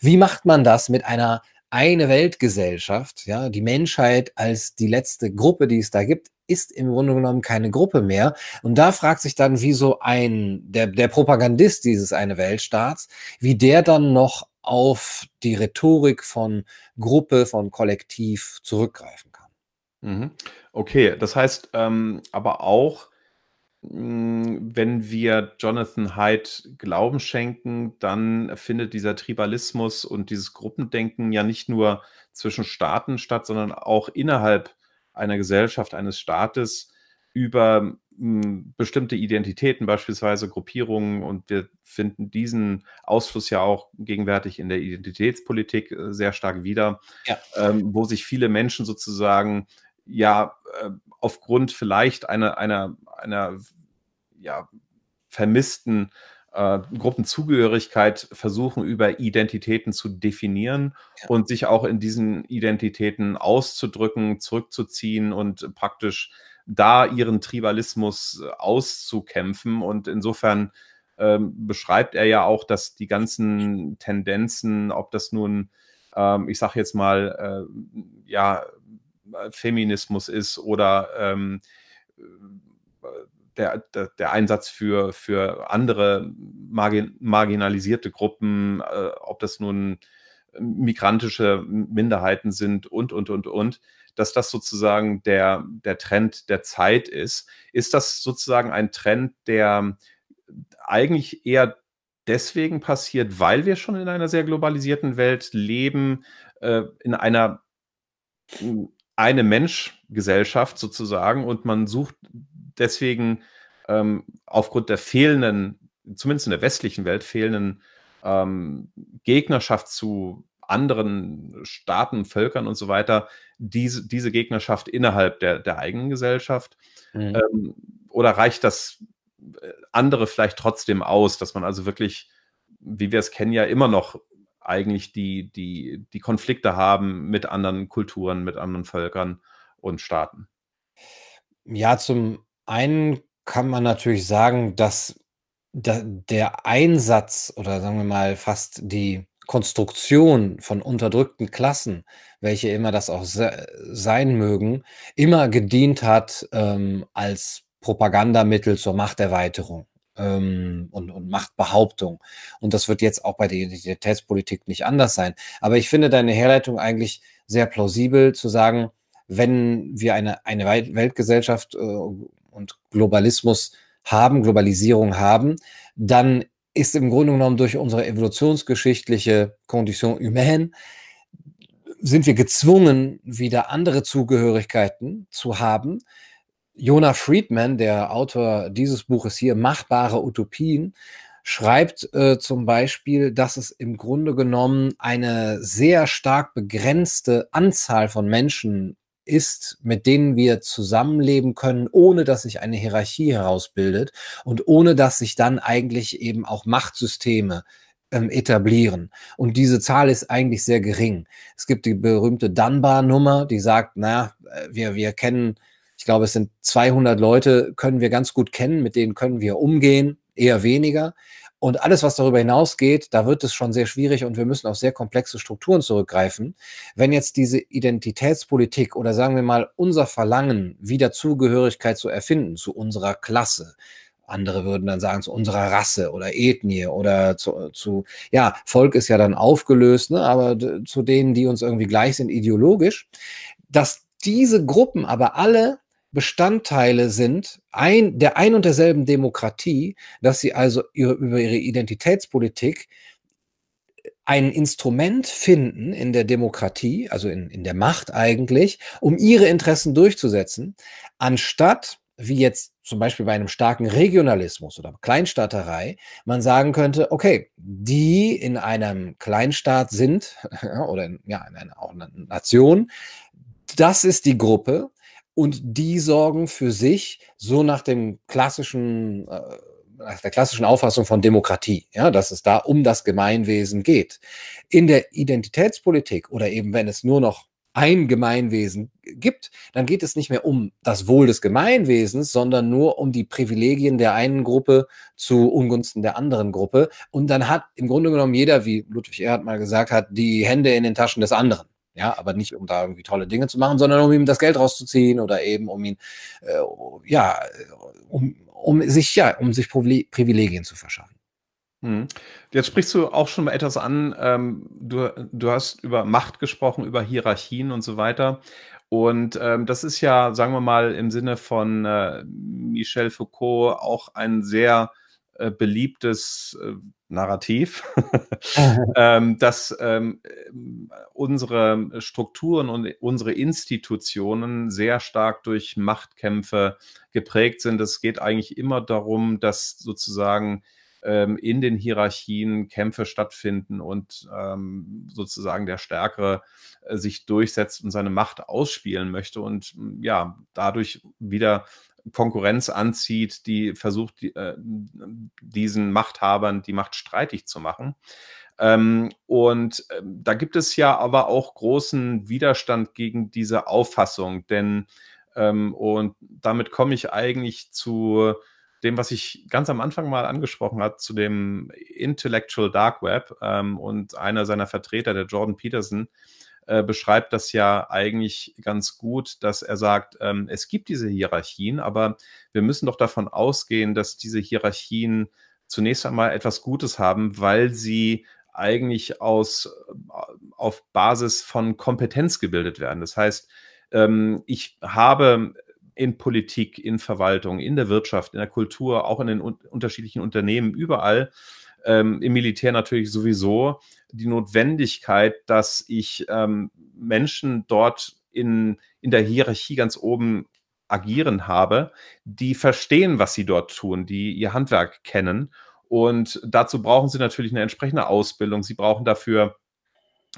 Wie macht man das mit einer eine Weltgesellschaft, ja, die Menschheit als die letzte Gruppe, die es da gibt, ist im Grunde genommen keine Gruppe mehr. Und da fragt sich dann, wie so ein, der, der Propagandist dieses eine Weltstaats, wie der dann noch auf die Rhetorik von Gruppe, von Kollektiv zurückgreifen kann. Mhm. Okay, das heißt ähm, aber auch, wenn wir Jonathan Haidt Glauben schenken, dann findet dieser Tribalismus und dieses Gruppendenken ja nicht nur zwischen Staaten statt, sondern auch innerhalb einer Gesellschaft, eines Staates über hm, bestimmte Identitäten, beispielsweise Gruppierungen. Und wir finden diesen Ausfluss ja auch gegenwärtig in der Identitätspolitik äh, sehr stark wieder, ja. ähm, wo sich viele Menschen sozusagen ja äh, aufgrund vielleicht einer, einer, einer ja, vermissten äh, Gruppenzugehörigkeit versuchen, über Identitäten zu definieren ja. und sich auch in diesen Identitäten auszudrücken, zurückzuziehen und praktisch da ihren Tribalismus äh, auszukämpfen. Und insofern ähm, beschreibt er ja auch, dass die ganzen Tendenzen, ob das nun, ähm, ich sage jetzt mal, äh, ja, Feminismus ist oder ähm, der, der, der, Einsatz für, für andere margin, marginalisierte Gruppen, äh, ob das nun migrantische Minderheiten sind und, und, und, und, dass das sozusagen der, der Trend der Zeit ist. Ist das sozusagen ein Trend, der eigentlich eher deswegen passiert, weil wir schon in einer sehr globalisierten Welt leben, äh, in einer eine Mensch-Gesellschaft sozusagen und man sucht deswegen ähm, aufgrund der fehlenden, zumindest in der westlichen Welt, fehlenden ähm, Gegnerschaft zu anderen Staaten, Völkern und so weiter, diese, diese Gegnerschaft innerhalb der, der eigenen Gesellschaft? Mhm. Ähm, oder reicht das äh, andere vielleicht trotzdem aus, dass man also wirklich, wie wir es kennen, ja immer noch eigentlich die, die, die Konflikte haben mit anderen Kulturen, mit anderen Völkern und Staaten? Ja, zum einen kann man natürlich sagen, dass da der Einsatz oder sagen wir mal fast die Konstruktion von unterdrückten Klassen, welche immer das auch se sein mögen, immer gedient hat ähm, als Propagandamittel zur Machterweiterung ähm, und, und Machtbehauptung. Und das wird jetzt auch bei der Identitätspolitik nicht anders sein. Aber ich finde deine Herleitung eigentlich sehr plausibel zu sagen, wenn wir eine, eine Weltgesellschaft äh, und Globalismus haben, Globalisierung haben, dann ist im Grunde genommen durch unsere evolutionsgeschichtliche Condition humaine sind wir gezwungen, wieder andere Zugehörigkeiten zu haben. Jonah Friedman, der Autor dieses Buches hier, Machbare Utopien, schreibt äh, zum Beispiel, dass es im Grunde genommen eine sehr stark begrenzte Anzahl von Menschen ist, mit denen wir zusammenleben können, ohne dass sich eine Hierarchie herausbildet und ohne dass sich dann eigentlich eben auch Machtsysteme ähm, etablieren. Und diese Zahl ist eigentlich sehr gering. Es gibt die berühmte Dunbar-Nummer, die sagt, na, äh, wir, wir kennen, ich glaube, es sind 200 Leute, können wir ganz gut kennen, mit denen können wir umgehen, eher weniger. Und alles, was darüber hinausgeht, da wird es schon sehr schwierig und wir müssen auf sehr komplexe Strukturen zurückgreifen. Wenn jetzt diese Identitätspolitik oder sagen wir mal unser Verlangen, wieder Zugehörigkeit zu erfinden zu unserer Klasse, andere würden dann sagen zu unserer Rasse oder Ethnie oder zu, zu ja, Volk ist ja dann aufgelöst, ne, aber zu denen, die uns irgendwie gleich sind ideologisch, dass diese Gruppen aber alle Bestandteile sind ein, der ein und derselben Demokratie, dass sie also ihre, über ihre Identitätspolitik ein Instrument finden in der Demokratie, also in, in der Macht eigentlich, um ihre Interessen durchzusetzen, anstatt wie jetzt zum Beispiel bei einem starken Regionalismus oder Kleinstaaterei, man sagen könnte, okay, die in einem Kleinstaat sind [laughs] oder in, ja, in einer, auch einer Nation, das ist die Gruppe und die sorgen für sich so nach dem klassischen äh, nach der klassischen Auffassung von Demokratie, ja, dass es da um das Gemeinwesen geht. In der Identitätspolitik oder eben wenn es nur noch ein Gemeinwesen gibt, dann geht es nicht mehr um das Wohl des Gemeinwesens, sondern nur um die Privilegien der einen Gruppe zu Ungunsten der anderen Gruppe. Und dann hat im Grunde genommen jeder, wie Ludwig Erhard mal gesagt hat, die Hände in den Taschen des anderen. Ja, aber nicht um da irgendwie tolle Dinge zu machen, sondern um ihm das Geld rauszuziehen oder eben um ihn, äh, ja, um, um sich, ja, um sich Privilegien zu verschaffen. Mhm. Jetzt sprichst du auch schon mal etwas an. Ähm, du, du hast über Macht gesprochen, über Hierarchien und so weiter. Und ähm, das ist ja, sagen wir mal, im Sinne von äh, Michel Foucault auch ein sehr äh, beliebtes äh, Narrativ, [laughs] [laughs] ähm, dass ähm, unsere Strukturen und unsere Institutionen sehr stark durch Machtkämpfe geprägt sind. Es geht eigentlich immer darum, dass sozusagen ähm, in den Hierarchien Kämpfe stattfinden und ähm, sozusagen der Stärkere äh, sich durchsetzt und seine Macht ausspielen möchte und ja, dadurch wieder Konkurrenz anzieht, die versucht, die, äh, diesen Machthabern die Macht streitig zu machen. Ähm, und äh, da gibt es ja aber auch großen Widerstand gegen diese Auffassung, denn ähm, und damit komme ich eigentlich zu dem, was ich ganz am Anfang mal angesprochen habe, zu dem Intellectual Dark Web ähm, und einer seiner Vertreter, der Jordan Peterson, äh, beschreibt das ja eigentlich ganz gut, dass er sagt, ähm, es gibt diese Hierarchien, aber wir müssen doch davon ausgehen, dass diese Hierarchien zunächst einmal etwas Gutes haben, weil sie eigentlich aus, äh, auf Basis von Kompetenz gebildet werden. Das heißt, ähm, ich habe in Politik, in Verwaltung, in der Wirtschaft, in der Kultur, auch in den un unterschiedlichen Unternehmen, überall ähm, im Militär natürlich sowieso die Notwendigkeit, dass ich ähm, Menschen dort in, in der Hierarchie ganz oben agieren habe, die verstehen, was sie dort tun, die ihr Handwerk kennen. Und dazu brauchen sie natürlich eine entsprechende Ausbildung. Sie brauchen dafür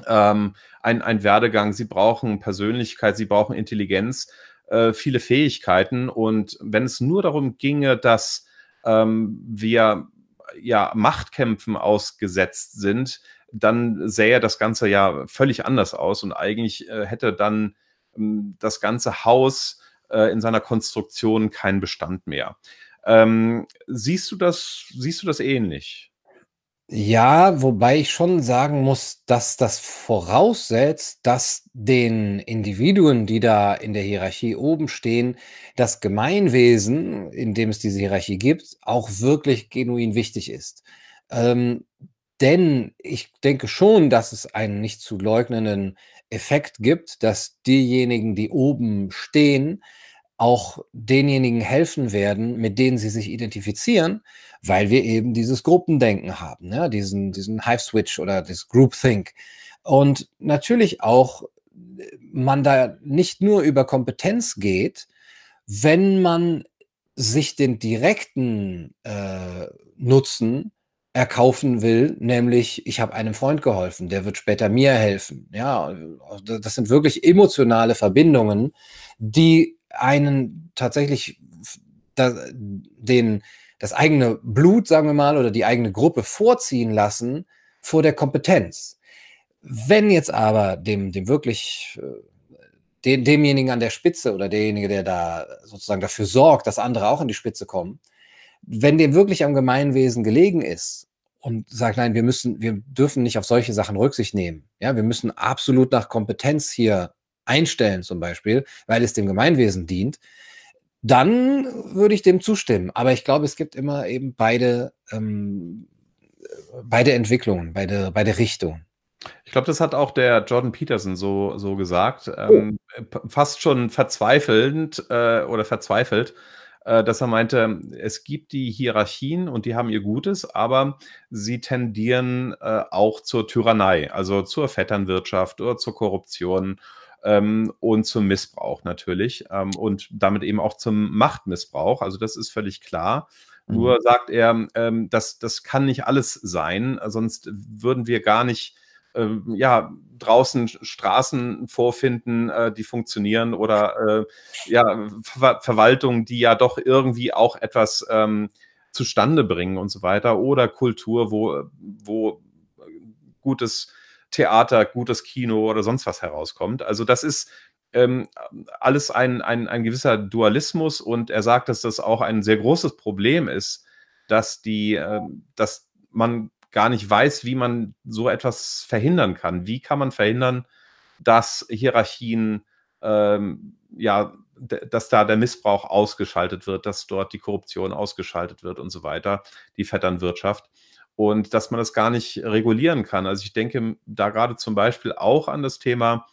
ähm, einen Werdegang, sie brauchen Persönlichkeit, sie brauchen Intelligenz, äh, viele Fähigkeiten. Und wenn es nur darum ginge, dass ähm, wir ja, Machtkämpfen ausgesetzt sind, dann sähe das Ganze ja völlig anders aus und eigentlich äh, hätte dann ähm, das ganze Haus äh, in seiner Konstruktion keinen Bestand mehr. Ähm, siehst du das, siehst du das ähnlich? Ja, wobei ich schon sagen muss, dass das voraussetzt, dass den Individuen, die da in der Hierarchie oben stehen, das Gemeinwesen, in dem es diese Hierarchie gibt, auch wirklich genuin wichtig ist. Ähm, denn ich denke schon, dass es einen nicht zu leugnenden Effekt gibt, dass diejenigen, die oben stehen, auch denjenigen helfen werden, mit denen sie sich identifizieren, weil wir eben dieses Gruppendenken haben, ne? diesen, diesen Hive-Switch oder das Groupthink. Und natürlich auch man da nicht nur über Kompetenz geht, wenn man sich den direkten äh, Nutzen erkaufen will, nämlich ich habe einem Freund geholfen, der wird später mir helfen. Ja, das sind wirklich emotionale Verbindungen, die einen tatsächlich den, das eigene Blut, sagen wir mal, oder die eigene Gruppe vorziehen lassen vor der Kompetenz. Wenn jetzt aber dem, dem wirklich, äh, dem, demjenigen an der Spitze oder derjenige, der da sozusagen dafür sorgt, dass andere auch in die Spitze kommen, wenn dem wirklich am Gemeinwesen gelegen ist und sagt, nein, wir müssen, wir dürfen nicht auf solche Sachen Rücksicht nehmen. Ja, wir müssen absolut nach Kompetenz hier einstellen zum Beispiel, weil es dem Gemeinwesen dient, dann würde ich dem zustimmen. Aber ich glaube, es gibt immer eben beide, ähm, beide Entwicklungen, beide, beide Richtungen. Ich glaube, das hat auch der Jordan Peterson so, so gesagt. Ähm, fast schon verzweifelnd äh, oder verzweifelt, äh, dass er meinte, es gibt die Hierarchien und die haben ihr Gutes, aber sie tendieren äh, auch zur Tyrannei, also zur Vetternwirtschaft oder zur Korruption ähm, und zum Missbrauch natürlich ähm, und damit eben auch zum Machtmissbrauch. Also das ist völlig klar. Mhm. Nur sagt er, ähm, das, das kann nicht alles sein, sonst würden wir gar nicht ähm, ja, draußen Straßen vorfinden, äh, die funktionieren oder äh, ja, Ver Verwaltungen, die ja doch irgendwie auch etwas ähm, zustande bringen und so weiter oder Kultur, wo, wo gutes Theater, gutes Kino oder sonst was herauskommt. Also das ist ähm, alles ein, ein, ein gewisser Dualismus und er sagt, dass das auch ein sehr großes Problem ist, dass die, äh, dass man gar nicht weiß, wie man so etwas verhindern kann. Wie kann man verhindern, dass Hierarchien, ähm, ja, dass da der Missbrauch ausgeschaltet wird, dass dort die Korruption ausgeschaltet wird und so weiter, die Vetternwirtschaft. Und dass man das gar nicht regulieren kann. Also ich denke da gerade zum Beispiel auch an das Thema,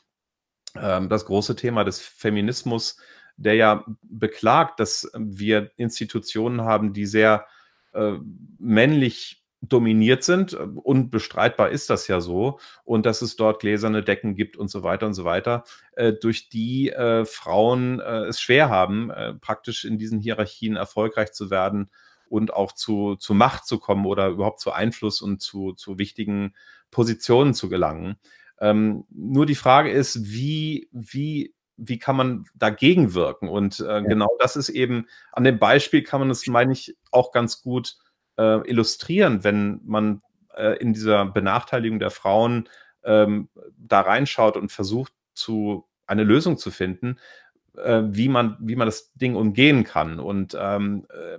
ähm, das große Thema des Feminismus, der ja beklagt, dass wir Institutionen haben, die sehr äh, männlich dominiert sind. Unbestreitbar ist das ja so. Und dass es dort gläserne Decken gibt und so weiter und so weiter, äh, durch die äh, Frauen äh, es schwer haben, äh, praktisch in diesen Hierarchien erfolgreich zu werden und auch zu, zu Macht zu kommen oder überhaupt zu Einfluss und zu, zu wichtigen Positionen zu gelangen. Ähm, nur die Frage ist, wie, wie wie kann man dagegen wirken? Und äh, ja. genau das ist eben, an dem Beispiel kann man es, meine ich, auch ganz gut äh, illustrieren, wenn man äh, in dieser Benachteiligung der Frauen ähm, da reinschaut und versucht, zu eine Lösung zu finden, äh, wie, man, wie man das Ding umgehen kann. Und ähm, äh,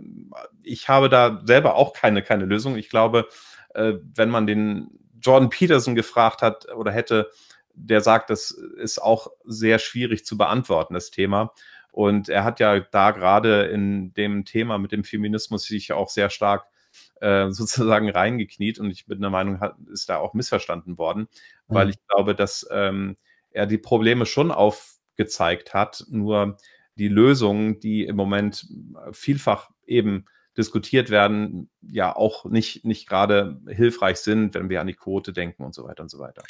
ich habe da selber auch keine, keine Lösung. Ich glaube, äh, wenn man den Jordan Peterson gefragt hat oder hätte, der sagt, das ist auch sehr schwierig zu beantworten, das Thema. Und er hat ja da gerade in dem Thema mit dem Feminismus sich auch sehr stark äh, [laughs] sozusagen reingekniet und ich bin der Meinung, hat, ist da auch missverstanden worden, mhm. weil ich glaube, dass ähm, er die Probleme schon aufgezeigt hat, nur die Lösungen, die im Moment vielfach eben diskutiert werden, ja auch nicht, nicht gerade hilfreich sind, wenn wir an die Quote denken und so weiter und so weiter.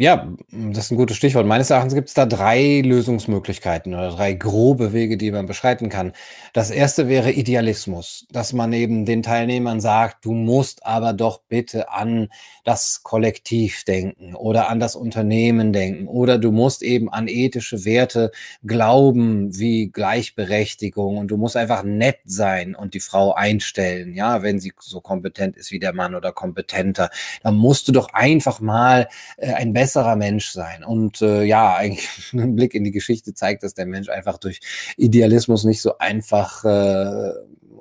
Ja, das ist ein gutes Stichwort. Meines Erachtens gibt es da drei Lösungsmöglichkeiten oder drei grobe Wege, die man beschreiten kann. Das erste wäre Idealismus, dass man eben den Teilnehmern sagt, du musst aber doch bitte an das Kollektiv denken oder an das Unternehmen denken oder du musst eben an ethische Werte glauben, wie Gleichberechtigung und du musst einfach nett sein und die Frau einstellen, ja, wenn sie so kompetent ist wie der Mann oder kompetenter. Dann musst du doch einfach mal äh, ein besserer Mensch sein. Und äh, ja, [laughs] eigentlich ein Blick in die Geschichte zeigt, dass der Mensch einfach durch Idealismus nicht so einfach äh,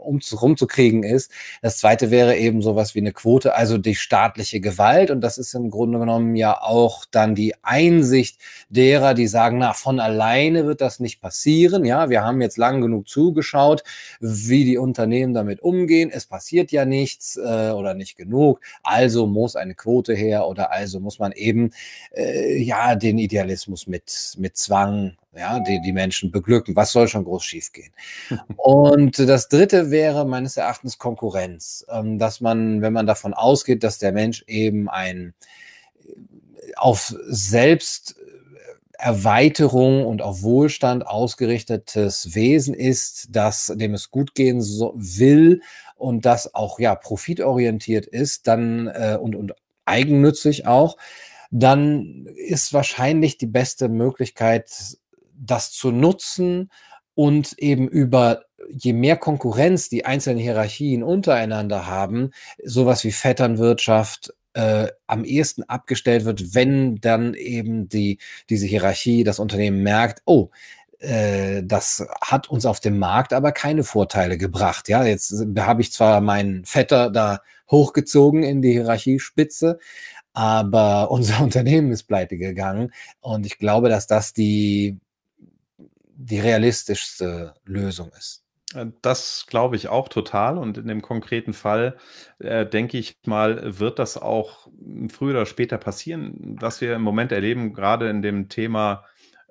um, rumzukriegen ist. Das zweite wäre eben sowas wie eine Quote, also die staatliche Gewalt. Und das ist im Grunde genommen ja auch dann die Einsicht derer, die sagen, na, von alleine wird das nicht passieren. Ja, wir haben jetzt lang genug zugeschaut, wie die Unternehmen damit umgehen. Es passiert ja nichts äh, oder nicht genug. Also muss eine Quote her oder also muss man eben äh, ja den Idealismus mit, mit Zwang ja, die die Menschen beglücken. Was soll schon groß schiefgehen? [laughs] Und das dritte wäre meines Erachtens Konkurrenz, ähm, dass man, wenn man davon ausgeht, dass der Mensch eben ein äh, auf Selbsterweiterung und auf Wohlstand ausgerichtetes Wesen ist, das dem es gut gehen so, will und das auch ja profitorientiert ist, dann äh, und und eigennützig auch, dann ist wahrscheinlich die beste Möglichkeit das zu nutzen und eben über je mehr Konkurrenz die einzelnen Hierarchien untereinander haben, sowas wie Vetternwirtschaft äh, am ehesten abgestellt wird, wenn dann eben die, diese Hierarchie, das Unternehmen merkt, oh, äh, das hat uns auf dem Markt aber keine Vorteile gebracht. Ja, jetzt habe ich zwar meinen Vetter da hochgezogen in die Hierarchiespitze, aber [laughs] unser Unternehmen ist pleite gegangen. Und ich glaube, dass das die die realistischste Lösung ist. Äh, das glaube ich auch total. Und in dem konkreten Fall, äh, denke ich mal, wird das auch früher oder später passieren. Was wir im Moment erleben, gerade in dem Thema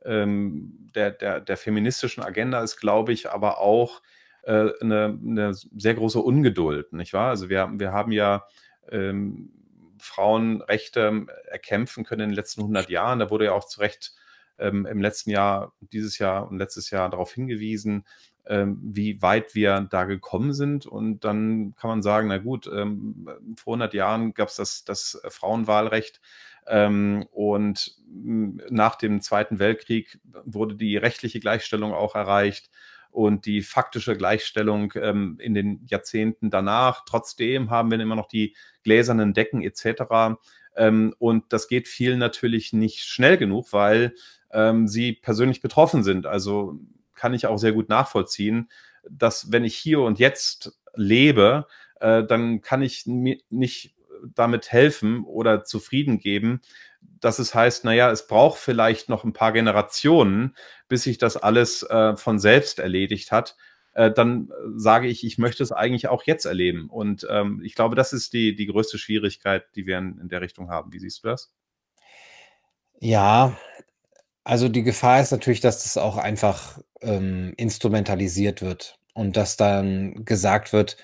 ähm, der, der, der feministischen Agenda, ist, glaube ich, aber auch äh, eine, eine sehr große Ungeduld, nicht wahr? Also wir, wir haben ja ähm, Frauenrechte erkämpfen können in den letzten 100 Jahren. Da wurde ja auch zu Recht ähm, im letzten Jahr, dieses Jahr und letztes Jahr darauf hingewiesen, ähm, wie weit wir da gekommen sind. Und dann kann man sagen, na gut, ähm, vor 100 Jahren gab es das, das Frauenwahlrecht. Ähm, und nach dem Zweiten Weltkrieg wurde die rechtliche Gleichstellung auch erreicht und die faktische Gleichstellung ähm, in den Jahrzehnten danach. Trotzdem haben wir immer noch die gläsernen Decken etc. Ähm, und das geht vielen natürlich nicht schnell genug, weil ähm, sie persönlich betroffen sind. Also kann ich auch sehr gut nachvollziehen, dass wenn ich hier und jetzt lebe, äh, dann kann ich nicht damit helfen oder zufrieden geben, dass es heißt, naja, es braucht vielleicht noch ein paar Generationen, bis sich das alles äh, von selbst erledigt hat. Äh, dann sage ich, ich möchte es eigentlich auch jetzt erleben. Und ähm, ich glaube, das ist die, die größte Schwierigkeit, die wir in, in der Richtung haben. Wie siehst du das? Ja, also die Gefahr ist natürlich, dass das auch einfach ähm, instrumentalisiert wird und dass dann gesagt wird,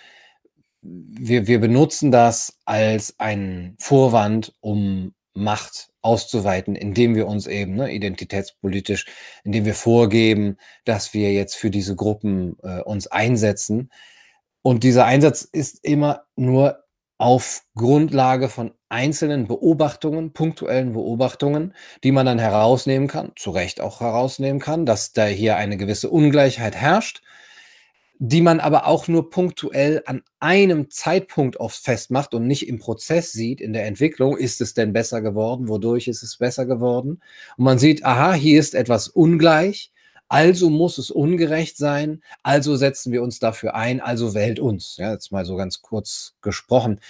wir, wir benutzen das als einen Vorwand, um Macht auszuweiten, indem wir uns eben ne, identitätspolitisch, indem wir vorgeben, dass wir jetzt für diese Gruppen äh, uns einsetzen. Und dieser Einsatz ist immer nur auf Grundlage von einzelnen Beobachtungen, punktuellen Beobachtungen, die man dann herausnehmen kann, zu Recht auch herausnehmen kann, dass da hier eine gewisse Ungleichheit herrscht, die man aber auch nur punktuell an einem Zeitpunkt oft festmacht und nicht im Prozess sieht, in der Entwicklung, ist es denn besser geworden, wodurch ist es besser geworden. Und man sieht, aha, hier ist etwas ungleich, also muss es ungerecht sein, also setzen wir uns dafür ein, also wählt uns. Ja, jetzt mal so ganz kurz gesprochen.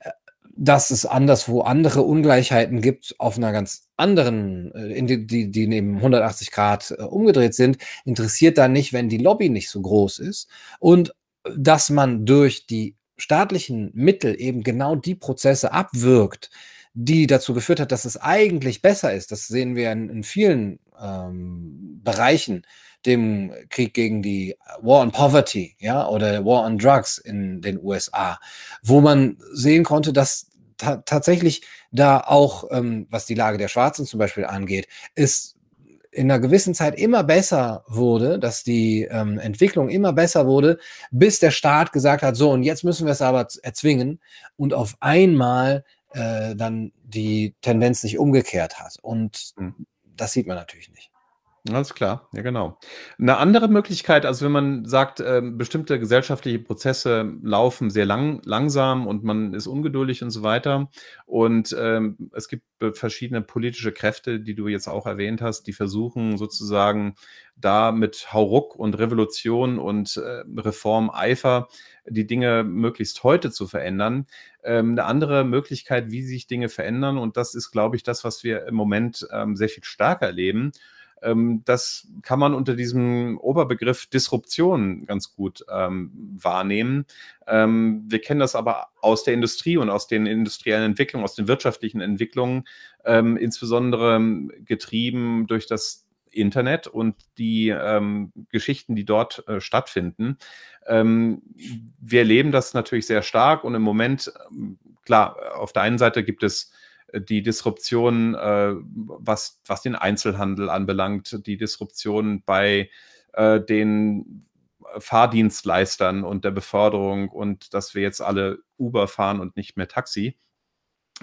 Äh, dass es anderswo andere Ungleichheiten gibt auf einer ganz anderen, äh, die, die, die neben 180 Grad äh, umgedreht sind, interessiert dann nicht, wenn die Lobby nicht so groß ist und dass man durch die staatlichen Mittel eben genau die Prozesse abwirkt, die dazu geführt hat, dass es eigentlich besser ist. Das sehen wir in, in vielen ähm, Bereichen, dem Krieg gegen die War on Poverty, ja, oder War on Drugs in den USA, wo man sehen konnte, dass ta tatsächlich da auch, ähm, was die Lage der Schwarzen zum Beispiel angeht, ist in einer gewissen Zeit immer besser wurde, dass die ähm, Entwicklung immer besser wurde, bis der Staat gesagt hat, so und jetzt müssen wir es aber erzwingen und auf einmal äh, dann die Tendenz sich umgekehrt hat. Und mhm. Das sieht man natürlich nicht. Alles klar, ja genau. Eine andere Möglichkeit, also wenn man sagt, äh, bestimmte gesellschaftliche Prozesse laufen sehr lang, langsam und man ist ungeduldig und so weiter. Und ähm, es gibt verschiedene politische Kräfte, die du jetzt auch erwähnt hast, die versuchen sozusagen da mit Hauruck und Revolution und äh, Reformeifer die Dinge möglichst heute zu verändern. Ähm, eine andere Möglichkeit, wie sich Dinge verändern, und das ist, glaube ich, das, was wir im Moment ähm, sehr viel stärker erleben, ähm, das kann man unter diesem Oberbegriff Disruption ganz gut ähm, wahrnehmen. Ähm, wir kennen das aber aus der Industrie und aus den industriellen Entwicklungen, aus den wirtschaftlichen Entwicklungen, ähm, insbesondere getrieben durch das Internet und die ähm, Geschichten, die dort äh, stattfinden. Ähm, wir erleben das natürlich sehr stark und im Moment, klar, auf der einen Seite gibt es die Disruption, äh, was, was den Einzelhandel anbelangt, die Disruption bei äh, den Fahrdienstleistern und der Beförderung und dass wir jetzt alle Uber fahren und nicht mehr Taxi.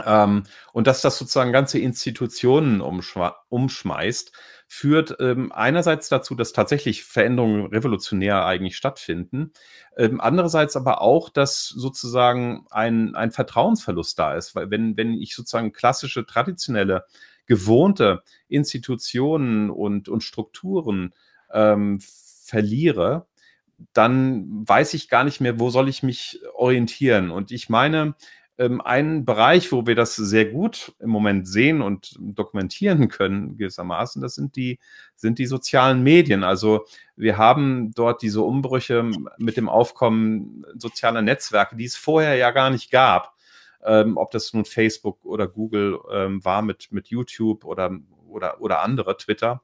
Ähm, und dass das sozusagen ganze Institutionen umschmeißt, führt ähm, einerseits dazu, dass tatsächlich Veränderungen revolutionär eigentlich stattfinden, ähm, andererseits aber auch, dass sozusagen ein, ein Vertrauensverlust da ist, weil wenn, wenn ich sozusagen klassische, traditionelle, gewohnte Institutionen und, und Strukturen ähm, verliere, dann weiß ich gar nicht mehr, wo soll ich mich orientieren. Und ich meine, ähm, ein Bereich, wo wir das sehr gut im Moment sehen und dokumentieren [laughs] können, gewissermaßen, das sind die, sind die sozialen Medien. Also wir haben dort diese Umbrüche mit dem Aufkommen sozialer Netzwerke, die es vorher ja gar nicht gab. Ähm, ob das nun Facebook oder Google ähm, war mit, mit YouTube oder, oder, oder andere, Twitter.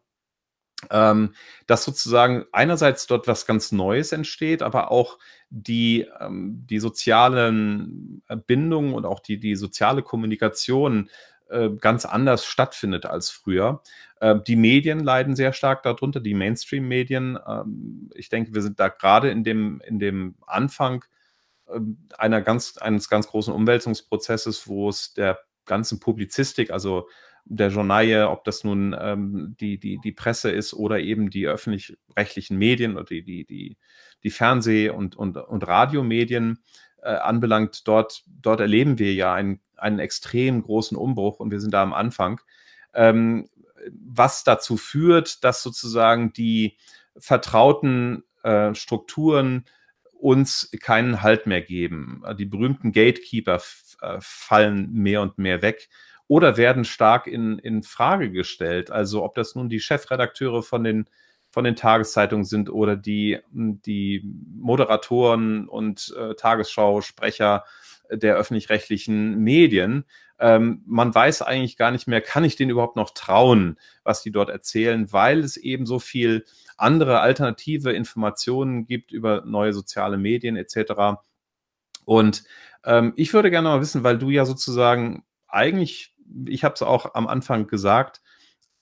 Ähm, dass sozusagen einerseits dort was ganz Neues entsteht, aber auch die, ähm, die sozialen Bindungen und auch die, die soziale Kommunikation äh, ganz anders stattfindet als früher. Äh, die Medien leiden sehr stark darunter, die Mainstream-Medien. Ähm, ich denke, wir sind da gerade in dem, in dem Anfang äh, einer ganz, eines ganz großen Umwälzungsprozesses, wo es der ganzen Publizistik, also der Journaille, ob das nun ähm, die, die, die Presse ist oder eben die öffentlich-rechtlichen Medien oder die, die, die, die Fernseh- und, und, und Radiomedien äh, anbelangt, dort, dort erleben wir ja einen, einen extrem großen Umbruch und wir sind da am Anfang. Ähm, was dazu führt, dass sozusagen die vertrauten äh, Strukturen uns keinen Halt mehr geben. Die berühmten Gatekeeper äh, fallen mehr und mehr weg oder werden stark in, in Frage gestellt. Also ob das nun die Chefredakteure von den, von den Tageszeitungen sind oder die, die Moderatoren und äh, Tagesschausprecher der öffentlich-rechtlichen Medien. Ähm, man weiß eigentlich gar nicht mehr, kann ich denen überhaupt noch trauen, was die dort erzählen, weil es eben so viel andere alternative Informationen gibt über neue soziale Medien etc. Und ähm, ich würde gerne mal wissen, weil du ja sozusagen eigentlich ich habe es auch am Anfang gesagt,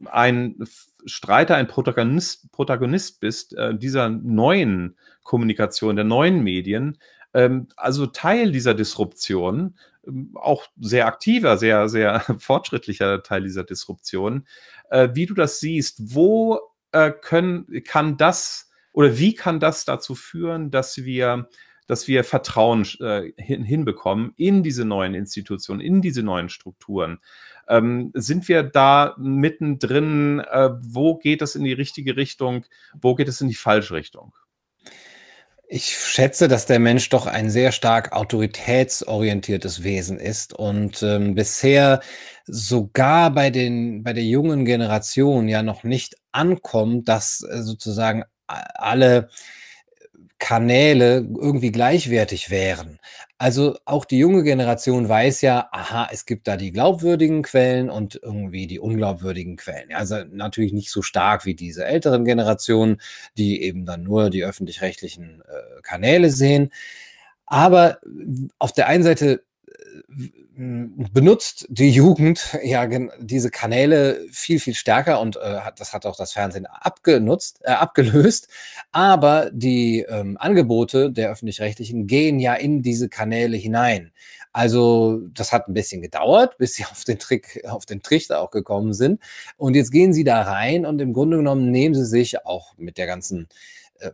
ein Streiter, ein Protagonist, Protagonist bist äh, dieser neuen Kommunikation, der neuen Medien, ähm, also Teil dieser Disruption, ähm, auch sehr aktiver, sehr, sehr [laughs] fortschrittlicher Teil dieser Disruption. Äh, wie du das siehst, wo äh, können, kann das oder wie kann das dazu führen, dass wir dass wir Vertrauen äh, hin, hinbekommen in diese neuen Institutionen, in diese neuen Strukturen. Ähm, sind wir da mittendrin? Äh, wo geht es in die richtige Richtung? Wo geht es in die falsche Richtung? Ich schätze, dass der Mensch doch ein sehr stark autoritätsorientiertes Wesen ist und ähm, bisher sogar bei den bei der jungen Generation ja noch nicht ankommt, dass äh, sozusagen alle Kanäle irgendwie gleichwertig wären. Also auch die junge Generation weiß ja, aha, es gibt da die glaubwürdigen Quellen und irgendwie die unglaubwürdigen Quellen. Also natürlich nicht so stark wie diese älteren Generationen, die eben dann nur die öffentlich-rechtlichen äh, Kanäle sehen. Aber auf der einen Seite äh, benutzt die Jugend ja diese Kanäle viel, viel stärker und äh, das hat auch das Fernsehen abgenutzt, äh, abgelöst. Aber die ähm, Angebote der öffentlich-rechtlichen gehen ja in diese Kanäle hinein. Also das hat ein bisschen gedauert, bis sie [laughs] auf den Trick, auf den Trichter auch gekommen sind. Und jetzt gehen sie da rein und im Grunde genommen nehmen sie sich auch mit der ganzen äh,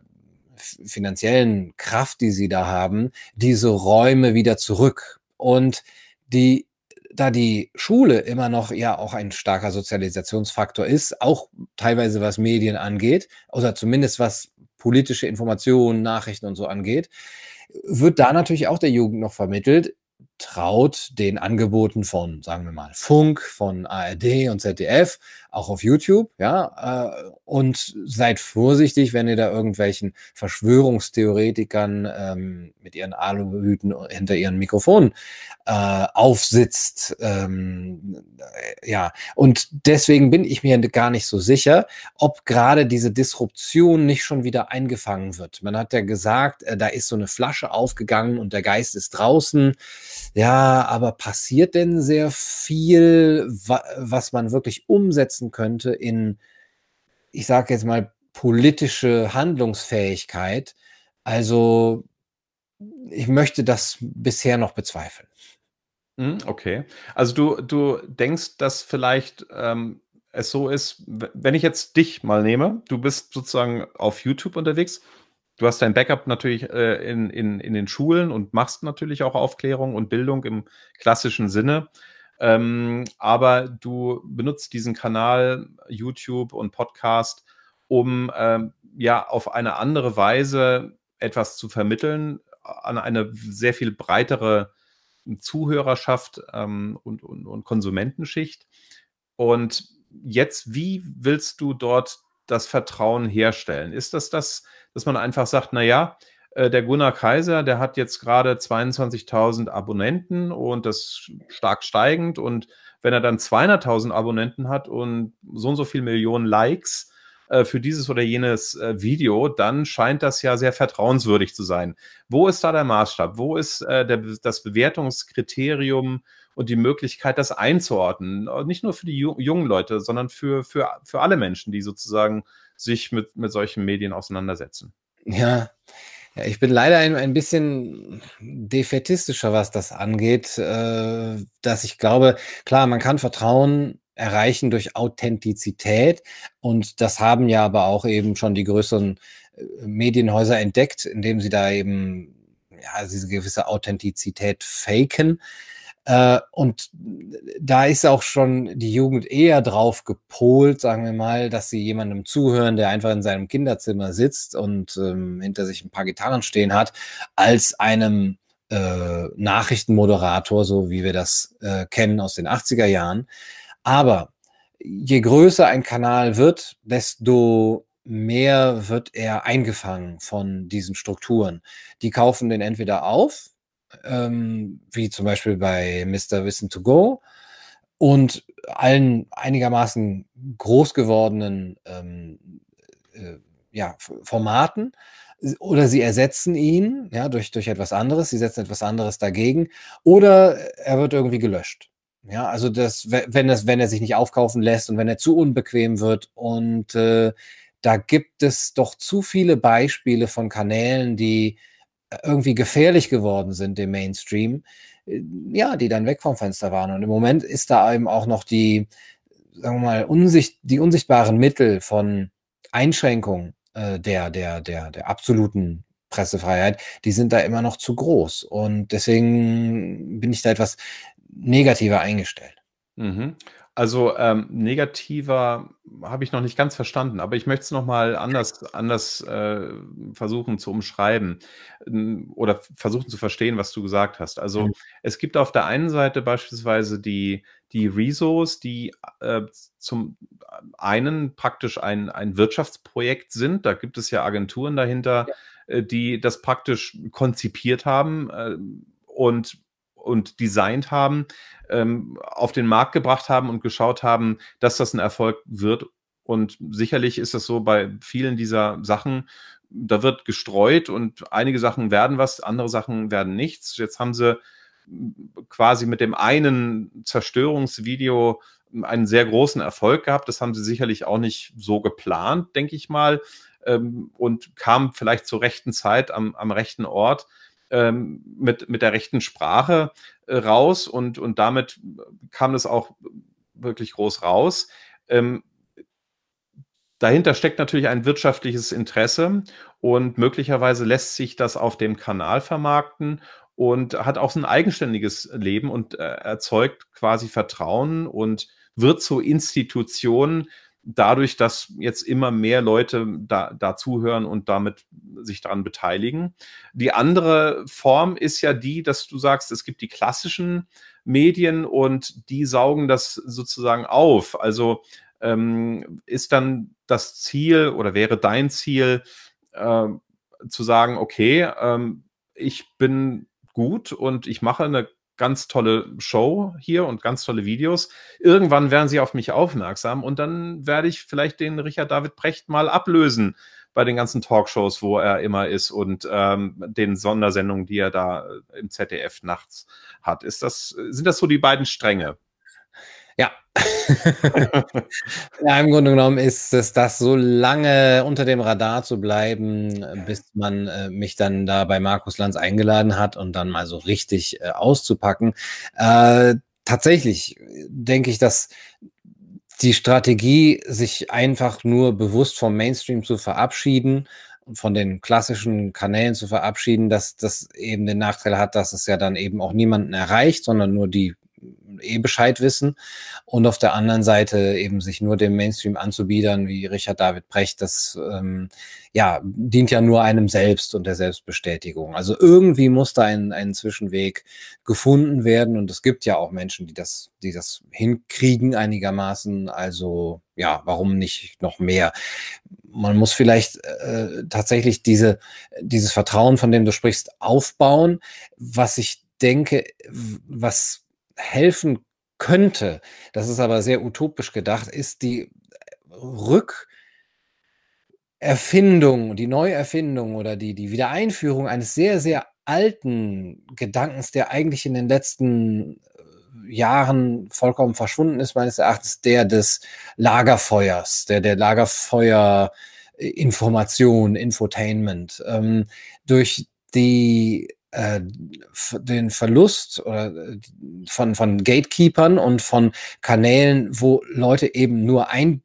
finanziellen Kraft, die sie da haben, diese Räume wieder zurück. Und die da die Schule immer noch ja auch ein starker Sozialisationsfaktor ist, auch teilweise was Medien angeht, oder zumindest was politische Informationen, Nachrichten und so angeht, wird da natürlich auch der Jugend noch vermittelt, traut den Angeboten von, sagen wir mal, Funk, von ARD und ZDF, auch auf YouTube, ja, äh, und seid vorsichtig, wenn ihr da irgendwelchen Verschwörungstheoretikern ähm, mit ihren Aluhüten hinter ihren Mikrofonen äh, aufsitzt. Ähm, ja, und deswegen bin ich mir gar nicht so sicher, ob gerade diese Disruption nicht schon wieder eingefangen wird. Man hat ja gesagt, äh, da ist so eine Flasche aufgegangen und der Geist ist draußen. Ja, aber passiert denn sehr viel, wa was man wirklich umsetzen könnte in, ich sage jetzt mal, politische Handlungsfähigkeit? Also ich möchte das bisher noch bezweifeln. Mhm, okay. Also du, du denkst, dass vielleicht ähm, es so ist, wenn ich jetzt dich mal nehme, du bist sozusagen auf YouTube unterwegs, du hast dein Backup natürlich äh, in, in, in den Schulen und machst natürlich auch Aufklärung und Bildung im klassischen Sinne. Ähm, aber du benutzt diesen Kanal YouTube und Podcast, um ähm, ja auf eine andere Weise etwas zu vermitteln, an eine sehr viel breitere Zuhörerschaft ähm, und, und, und Konsumentenschicht. Und jetzt, wie willst du dort das Vertrauen herstellen? Ist das das, dass man einfach sagt, naja, äh, der Gunnar Kaiser, der hat jetzt gerade 22.000 Abonnenten und das stark steigend. Und wenn er dann 200.000 Abonnenten hat und so und so viele Millionen Likes, äh, für dieses oder jenes äh, Video, dann scheint das ja sehr vertrauenswürdig zu sein. Wo ist da der Maßstab? Wo ist äh, der, das Bewertungskriterium und die Möglichkeit, das einzuordnen? Nicht nur für die jungen Leute, sondern für, für, für alle Menschen, die sozusagen sich mit, mit solchen Medien auseinandersetzen. Ja, ja, ich bin leider ein, ein bisschen defetistischer, was das angeht, äh, dass ich glaube, klar, man kann Vertrauen erreichen durch Authentizität und das haben ja aber auch eben schon die größeren äh, Medienhäuser entdeckt, indem sie da eben ja, diese gewisse Authentizität faken. Äh, und da ist auch schon die Jugend eher drauf gepolt, sagen wir mal, dass sie jemandem zuhören, der einfach in seinem Kinderzimmer sitzt und ähm, hinter sich ein paar Gitarren stehen hat, als einem äh, Nachrichtenmoderator, so wie wir das äh, kennen aus den 80er Jahren. Aber je größer ein Kanal wird, desto mehr wird er eingefangen von diesen Strukturen. Die kaufen den entweder auf, ähm, wie zum Beispiel bei Mr. Wissen to Go und allen einigermaßen groß gewordenen ähm, äh, ja, Formaten oder sie ersetzen ihn ja, durch, durch etwas anderes, sie setzen etwas anderes dagegen oder er wird irgendwie gelöscht. Ja, also das, wenn, das, wenn er sich nicht aufkaufen lässt und wenn er zu unbequem wird und äh, da gibt es doch zu viele Beispiele von Kanälen, die irgendwie gefährlich geworden sind dem Mainstream, äh, ja, die dann weg vom Fenster waren. Und im Moment ist da eben auch noch die, sagen wir mal, unsicht, die unsichtbaren Mittel von Einschränkung äh, der, der, der, der absoluten Pressefreiheit, die sind da immer noch zu groß. Und deswegen bin ich da etwas negativer eingestellt. Mhm. Also, ähm, negativer habe ich noch nicht ganz verstanden, aber ich möchte es noch mal anders anders, äh, versuchen zu umschreiben, hm, oder versuchen zu verstehen, was du gesagt hast. Also, Mhm. es gibt auf der einen Seite beispielsweise die die Resos, die, äh, zum einen praktisch ein ein Wirtschaftsprojekt sind. Da gibt es ja Agenturen dahinter, Ja. äh, die das praktisch konzipiert haben, äh, und und designt haben, ähm, auf den Markt gebracht haben und geschaut haben, dass das ein Erfolg wird. Und sicherlich ist das so bei vielen dieser Sachen, da wird gestreut und einige Sachen werden was, andere Sachen werden nichts. Jetzt haben sie quasi mit dem einen Zerstörungsvideo einen sehr großen Erfolg gehabt. Das haben sie sicherlich auch nicht so geplant, denke ich mal, ähm, und kam vielleicht zur rechten Zeit am, am rechten Ort ähm, mit, mit der rechten Sprache äh, raus und, und damit kam es auch wirklich groß raus. Ähm, dahinter steckt natürlich ein wirtschaftliches Interesse und möglicherweise lässt sich das auf dem Kanal vermarkten und hat auch so ein eigenständiges Leben und äh, erzeugt quasi Vertrauen und wird zur Institution, dadurch, dass jetzt immer mehr Leute da, da zuhören und damit sich daran beteiligen. Die andere Form ist ja die, dass du sagst, es gibt die klassischen Medien und die saugen das sozusagen auf. Also ähm, ist dann das Ziel oder wäre dein Ziel äh, zu sagen, okay, ähm, ich bin gut und ich mache eine ganz tolle Show hier und ganz tolle Videos. Irgendwann werden sie auf mich aufmerksam und dann werde ich vielleicht den Richard David Brecht mal ablösen bei den ganzen Talkshows, wo er immer ist und ähm, den Sondersendungen, die er da im ZDF nachts hat. Ist das, sind das so die beiden Stränge? Ja. [laughs] ja, im Grunde genommen ist es das, so lange unter dem Radar zu bleiben, bis man äh, mich dann da bei Markus Lanz eingeladen hat und dann mal so richtig äh, auszupacken. Äh, tatsächlich denke ich, dass die Strategie, sich einfach nur bewusst vom Mainstream zu verabschieden und von den klassischen Kanälen zu verabschieden, dass das eben den Nachteil hat, dass es ja dann eben auch niemanden erreicht, sondern nur die eh Bescheid wissen. Und auf der anderen Seite eben sich nur dem Mainstream anzubiedern, wie Richard David Brecht, das ähm, ja, dient ja nur einem selbst und der Selbstbestätigung. Also irgendwie muss da ein, ein Zwischenweg gefunden werden. Und es gibt ja auch Menschen, die das, die das hinkriegen einigermaßen. Also ja, warum nicht noch mehr? Man muss vielleicht äh, tatsächlich diese, dieses Vertrauen, von dem du sprichst, aufbauen. Was ich denke, was helfen könnte, das ist aber sehr utopisch gedacht, ist die Rück, Erfindung, die Neuerfindung oder die, die Wiedereinführung eines sehr, sehr alten Gedankens, der eigentlich in den letzten äh, Jahren vollkommen verschwunden ist, meines Erachtens, der des Lagerfeuers, der der Lagerfeuer Information, Infotainment. Ähm, durch die äh, den Verlust äh, von, von Gatekeepern und von Kanälen, wo Leute eben nur ein,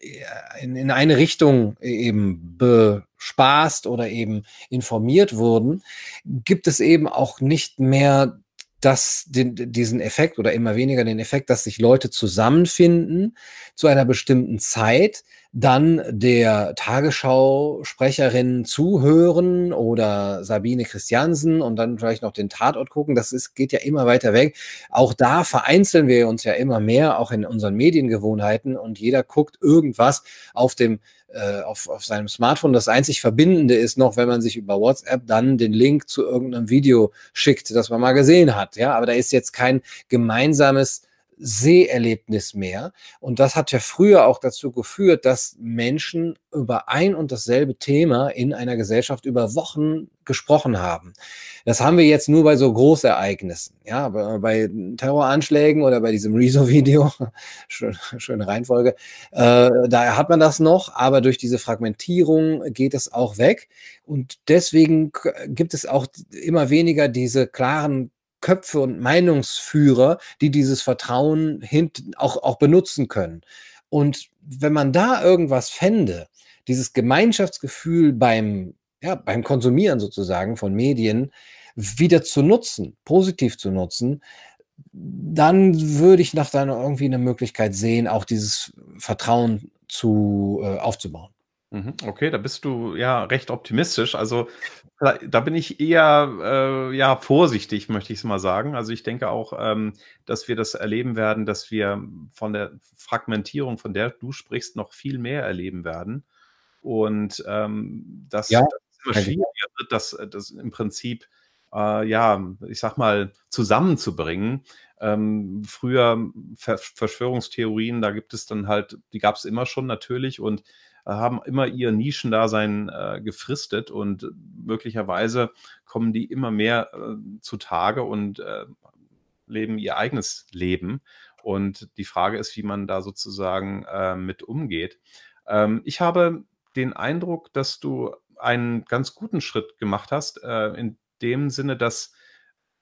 äh, in, in eine Richtung eben bespaßt oder eben informiert wurden, gibt es eben auch nicht mehr das, den, diesen Effekt oder immer weniger den Effekt, dass sich Leute zusammenfinden zu einer bestimmten Zeit, dann der Tagesschau-Sprecherin zuhören oder Sabine Christiansen und dann vielleicht noch den Tatort gucken. Das ist, geht ja immer weiter weg. Auch da vereinzeln wir uns ja immer mehr, auch in unseren Mediengewohnheiten und jeder guckt irgendwas auf dem äh, auf, auf seinem Smartphone. Das einzig Verbindende ist noch, wenn man sich über WhatsApp dann den Link zu irgendeinem Video schickt, das man mal gesehen hat. Ja, aber da ist jetzt kein gemeinsames Seherlebnis mehr. Und das hat ja früher auch dazu geführt, dass Menschen über ein und dasselbe Thema in einer Gesellschaft über Wochen gesprochen haben. Das haben wir jetzt nur bei so Großereignissen. Ja, bei Terroranschlägen oder bei diesem Rezo-Video, [laughs] schön, schöne Reihenfolge, äh, da hat man das noch, aber durch diese Fragmentierung geht es auch weg. Und deswegen gibt es auch immer weniger diese klaren Köpfe und Meinungsführer, die dieses Vertrauen auch, auch benutzen können. Und wenn man da irgendwas fände, dieses Gemeinschaftsgefühl beim, ja, beim Konsumieren sozusagen von Medien wieder zu nutzen, positiv zu nutzen, dann würde ich nach deiner irgendwie eine Möglichkeit sehen, auch dieses Vertrauen zu, äh, aufzubauen. Mhm, okay, da bist du ja recht optimistisch. Also da, bin ich eher äh, ja vorsichtig, möchte ich es mal sagen. Also ich denke auch, ähm, dass wir das erleben werden, dass wir von der Fragmentierung, von der du sprichst, noch viel mehr erleben werden. Und ähm, dass ja, das immer schwieriger wird, das, das im Prinzip äh, ja, ich sag mal, zusammenzubringen. Ähm, früher Ver Verschwörungstheorien, da gibt es dann halt, die gab es immer schon natürlich und haben immer ihr Nischendasein äh, gefristet und möglicherweise kommen die immer mehr äh, zutage und äh, leben ihr eigenes Leben. Und die Frage ist, wie man da sozusagen äh, mit umgeht. Ähm, ich habe den Eindruck, dass du einen ganz guten Schritt gemacht hast, äh, in dem Sinne, dass,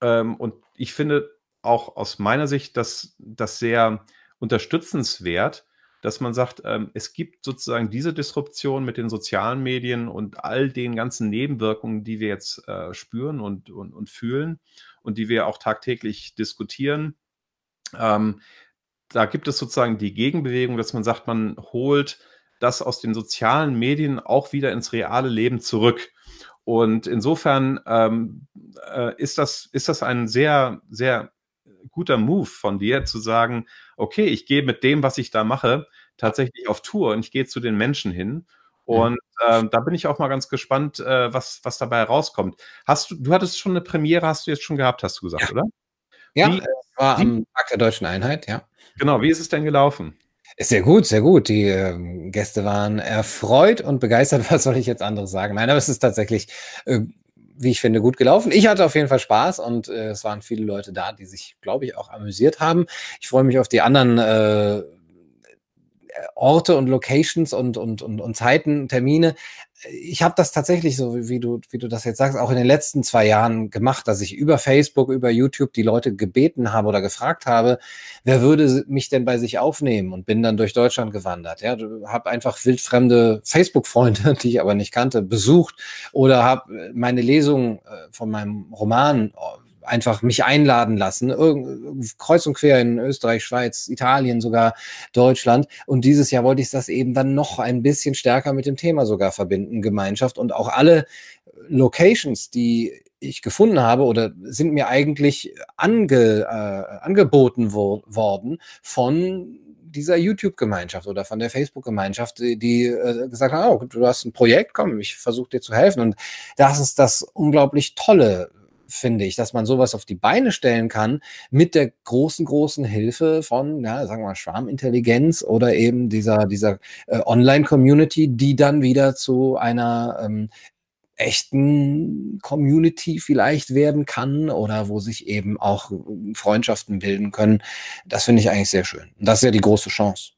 ähm, und ich finde auch aus meiner Sicht das, das sehr unterstützenswert, dass man sagt, ähm, es gibt sozusagen diese Disruption mit den sozialen Medien und all den ganzen Nebenwirkungen, die wir jetzt äh, spüren und, und, und fühlen und die wir auch tagtäglich diskutieren. Ähm, da gibt es sozusagen die Gegenbewegung, dass man sagt, man holt das aus den sozialen Medien auch wieder ins reale Leben zurück. Und insofern ähm, äh, ist, das, ist das ein sehr, sehr guter Move von dir, zu sagen, okay, ich gehe mit dem, was ich da mache, tatsächlich auf Tour und ich gehe zu den Menschen hin. Und äh, da bin ich auch mal ganz gespannt, äh, was, was dabei rauskommt. Hast du, du hattest schon eine Premiere, hast du jetzt schon gehabt, hast du gesagt, ja. oder? Ja, wie, war wie, am Tag der Deutschen Einheit, ja. Genau, wie ist es denn gelaufen? Sehr gut, sehr gut. Die äh, Gäste waren erfreut und begeistert. [laughs] Was soll ich jetzt anderes sagen? Nein, aber es ist tatsächlich äh, wie ich finde, gut gelaufen. Ich hatte auf jeden Fall Spaß und äh, es waren viele Leute da, die sich, glaube ich, auch amüsiert haben. Ich freue mich auf die anderen äh, Orte und Locations und, und, und, und Zeiten, Termine. Ich habe das tatsächlich so, wie du, wie du das jetzt sagst, auch in den letzten zwei Jahren gemacht, dass ich über Facebook, über YouTube die Leute gebeten habe oder gefragt habe, wer würde mich denn bei sich aufnehmen und bin dann durch Deutschland gewandert. Ja, habe einfach wildfremde Facebook-Freunde, [laughs] die ich aber nicht kannte, besucht oder habe meine Lesung äh, von meinem Roman einfach mich einladen lassen, kreuz und quer in Österreich, Schweiz, Italien, sogar Deutschland. Und dieses Jahr wollte ich das eben dann noch ein bisschen stärker mit dem Thema sogar verbinden, Gemeinschaft. Und auch alle Locations, die ich gefunden habe oder sind mir eigentlich ange, äh, angeboten wo worden von dieser YouTube-Gemeinschaft oder von der Facebook-Gemeinschaft, die, die äh, gesagt haben, oh, du hast ein Projekt, komm, ich versuche dir zu helfen. Und das ist das unglaublich Tolle finde ich, dass man sowas auf die Beine stellen kann mit der großen, großen Hilfe von, ja, sagen wir mal, Schwarmintelligenz oder eben dieser, dieser äh, Online-Community, die dann wieder zu einer ähm, echten Community vielleicht werden kann oder wo sich eben auch Freundschaften bilden können. Das finde ich eigentlich sehr schön. Das ist ja die große Chance.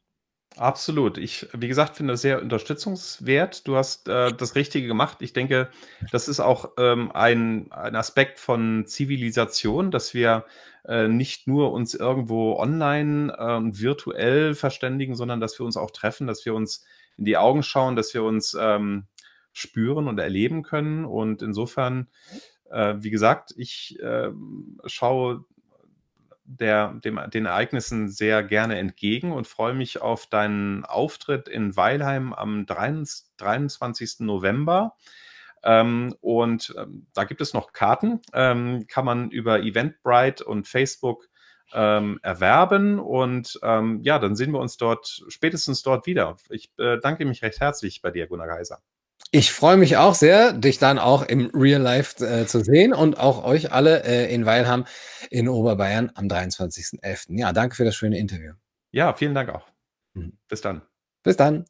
Absolut. Ich, wie gesagt, finde das sehr unterstützungswert. Du hast äh, das Richtige gemacht. Ich denke, das ist auch ähm, ein, ein Aspekt von Zivilisation, dass wir äh, nicht nur uns irgendwo online äh, virtuell verständigen, sondern dass wir uns auch treffen, dass wir uns in die Augen schauen, dass wir uns ähm, spüren und erleben können. Und insofern, äh, wie gesagt, ich äh, schaue der, dem, den Ereignissen sehr gerne entgegen und freue mich auf deinen Auftritt in Weilheim am 23. November. Ähm, und ähm, da gibt es noch Karten, ähm, kann man über Eventbrite und Facebook ähm, erwerben. Und ähm, ja, dann sehen wir uns dort spätestens dort wieder. Ich äh, danke mich recht herzlich bei dir, Gunnar Geiser. Ich freue mich auch sehr, dich dann auch im Real Life äh, zu sehen und auch euch alle äh, in Weilham in Oberbayern am 23.11. Ja, danke für das schöne Interview. Ja, vielen Dank auch. Mhm. Bis dann. Bis dann.